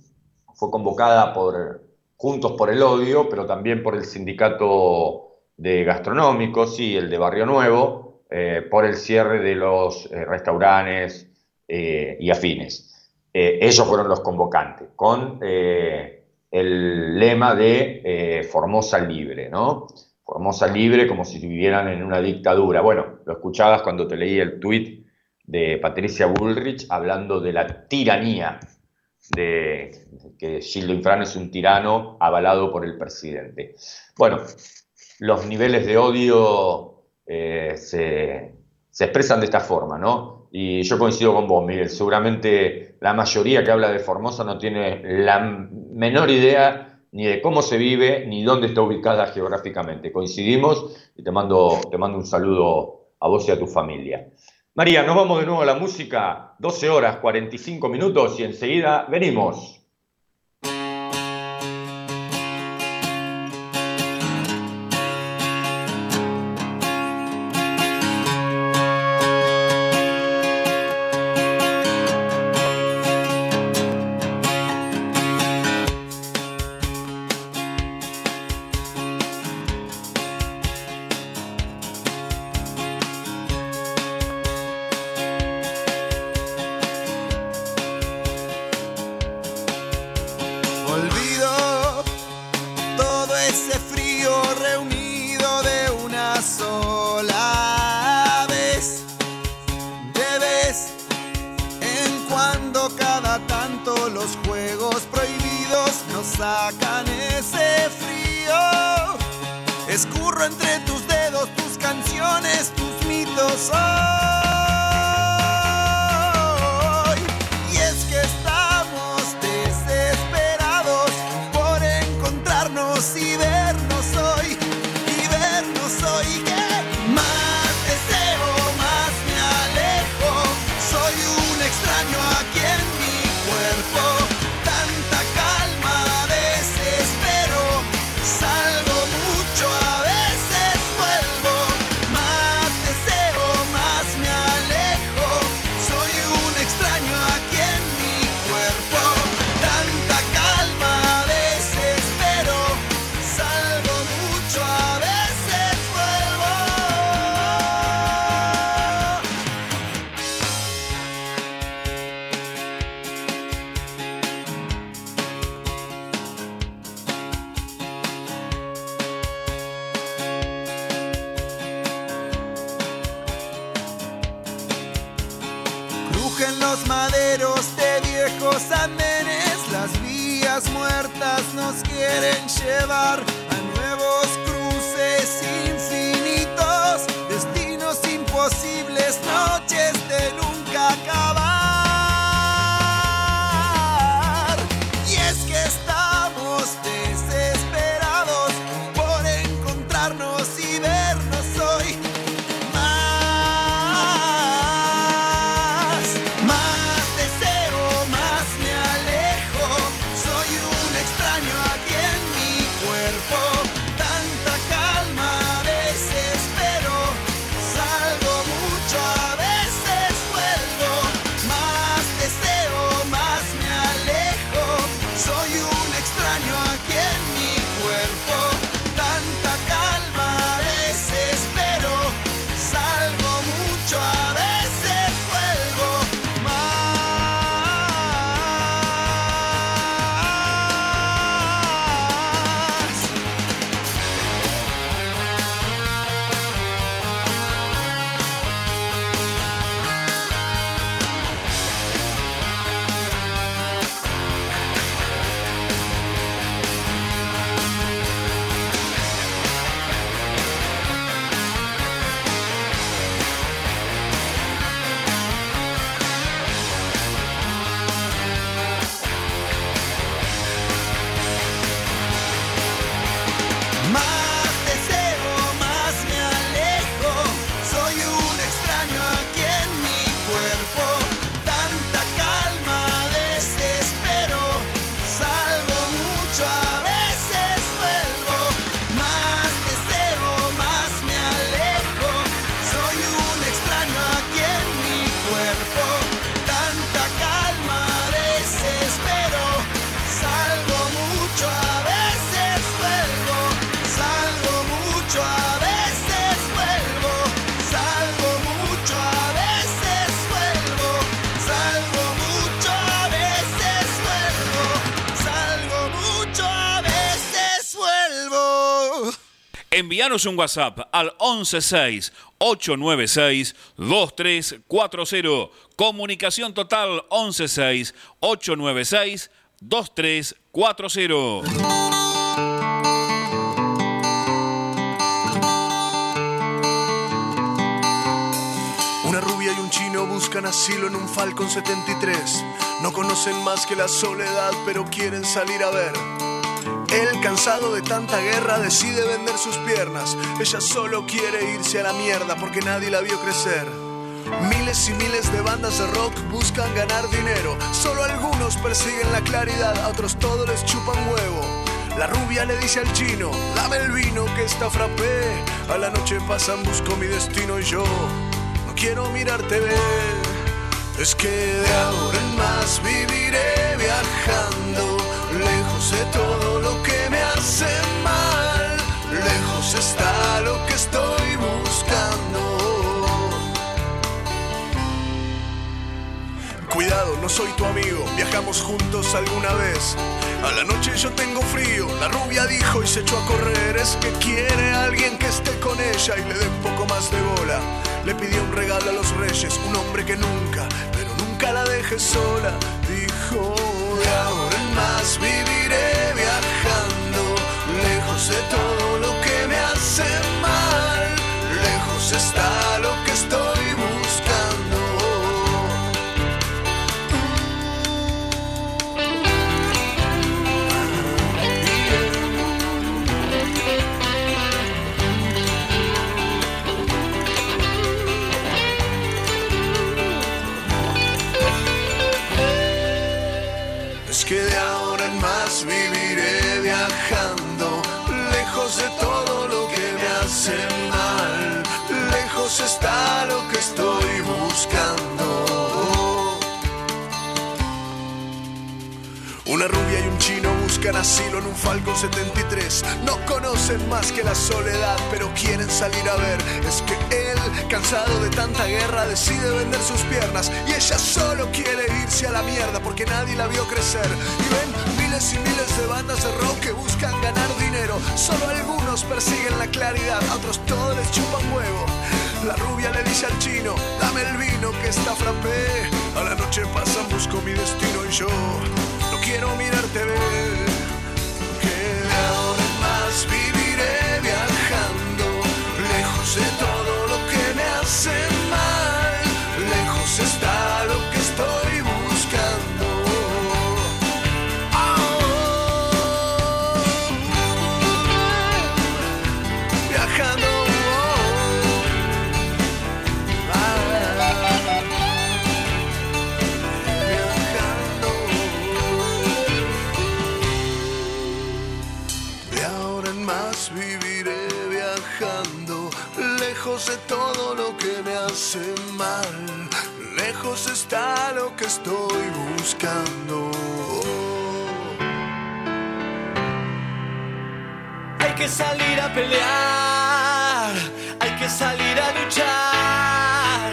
fue convocada por Juntos por el Odio, pero también por el sindicato de gastronómicos, sí, el de Barrio Nuevo, eh, por el cierre de los eh, restaurantes eh, y afines. Ellos fueron los convocantes, con el lema de Formosa Libre, ¿no? Formosa libre como si vivieran en una dictadura. Bueno, lo escuchabas cuando te leí el tuit de Patricia Bullrich hablando de la tiranía, de que Gildo Infran es un tirano avalado por el presidente. Bueno, los niveles de odio eh, se, se expresan de esta forma, ¿no? Y yo coincido con vos, Miguel. Seguramente la mayoría que habla de Formosa no tiene la menor idea ni de cómo se vive, ni dónde está ubicada geográficamente. Coincidimos y te mando, te mando un saludo a vos y a tu familia. María, nos vamos de nuevo a la música, 12 horas 45 minutos y enseguida venimos. Un WhatsApp al 116-896-2340. Comunicación total 116-896-2340. Una rubia y un chino buscan asilo en un Falcon 73. No conocen más que la soledad, pero quieren salir a ver. Él, cansado de tanta guerra, decide vender sus piernas. Ella solo quiere irse a la mierda porque nadie la vio crecer. Miles y miles de bandas de rock buscan ganar dinero. Solo algunos persiguen la claridad, a otros todos les chupan huevo. La rubia le dice al chino, dame el vino que está frappé. A la noche pasan, busco mi destino y yo no quiero mirarte ver. Es que de ahora en más viviré viajando, de todo lo que me hace mal. Lejos está lo que estoy buscando. Cuidado, no soy tu amigo, viajamos juntos alguna vez. A la noche yo tengo frío, la rubia dijo y se echó a correr. Es que quiere alguien que esté con ella y le dé un poco más de bola. Le pidió un regalo a los reyes, un hombre que nunca, pero nunca la deje sola. Dijo, de Una rubia y un chino buscan asilo en un Falcon 73. No conocen más que la soledad, pero quieren salir a ver. Es que él, cansado de tanta guerra, decide vender sus piernas. Y ella solo quiere irse a la mierda porque nadie la vio crecer. Y ven miles y miles de bandas de rock que buscan ganar dinero. Solo algunos persiguen la claridad, a otros todos les chupan huevo. La rubia le dice al chino, dame el vino que está frappé. A la noche pasan, busco mi destino y yo quiero mirarte ver. Que de ahora en más Lejos está lo que estoy buscando. Hay que salir a pelear, hay que salir a luchar,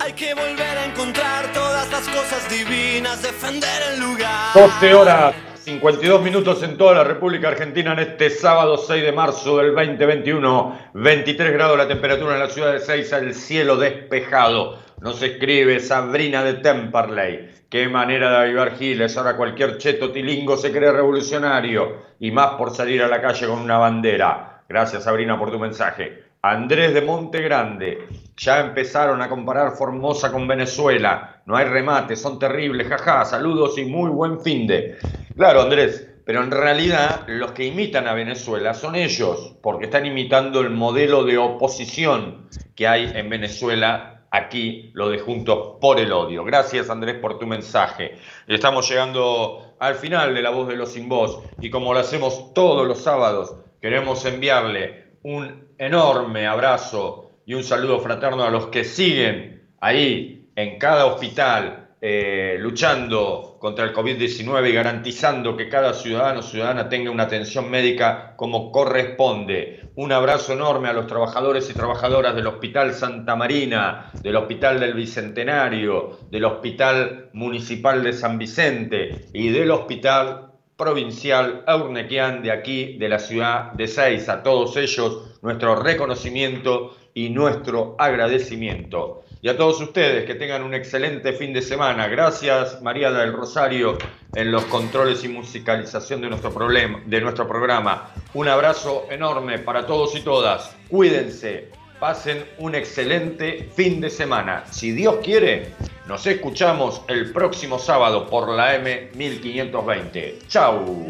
hay que volver a encontrar todas las cosas divinas, defender el lugar. 12 horas 52 minutos en toda la República Argentina en este sábado 6 de marzo del 2021. 23 grados la temperatura en la ciudad de Seiza, el cielo despejado. Nos escribe Sabrina de Temperley. Qué manera de avivar giles. Ahora cualquier cheto tilingo se cree revolucionario. Y más por salir a la calle con una bandera. Gracias Sabrina por tu mensaje. Andrés de Monte Grande. Ya empezaron a comparar Formosa con Venezuela. No hay remate, son terribles, jaja. Saludos y muy buen fin de. Claro, Andrés, pero en realidad los que imitan a Venezuela son ellos, porque están imitando el modelo de oposición que hay en Venezuela. Aquí lo de Juntos por el Odio. Gracias Andrés por tu mensaje. Estamos llegando al final de La Voz de los Sin Voz y como lo hacemos todos los sábados, queremos enviarle un enorme abrazo y un saludo fraterno a los que siguen ahí en cada hospital eh, luchando contra el COVID-19 y garantizando que cada ciudadano o ciudadana tenga una atención médica como corresponde. Un abrazo enorme a los trabajadores y trabajadoras del Hospital Santa Marina, del Hospital del Bicentenario, del Hospital Municipal de San Vicente y del Hospital provincial Eurnequian de aquí, de la ciudad de Seis. A todos ellos, nuestro reconocimiento y nuestro agradecimiento. Y a todos ustedes que tengan un excelente fin de semana. Gracias, María del Rosario, en los controles y musicalización de nuestro, problema, de nuestro programa. Un abrazo enorme para todos y todas. Cuídense, pasen un excelente fin de semana. Si Dios quiere, nos escuchamos el próximo sábado por la M1520. ¡Chao!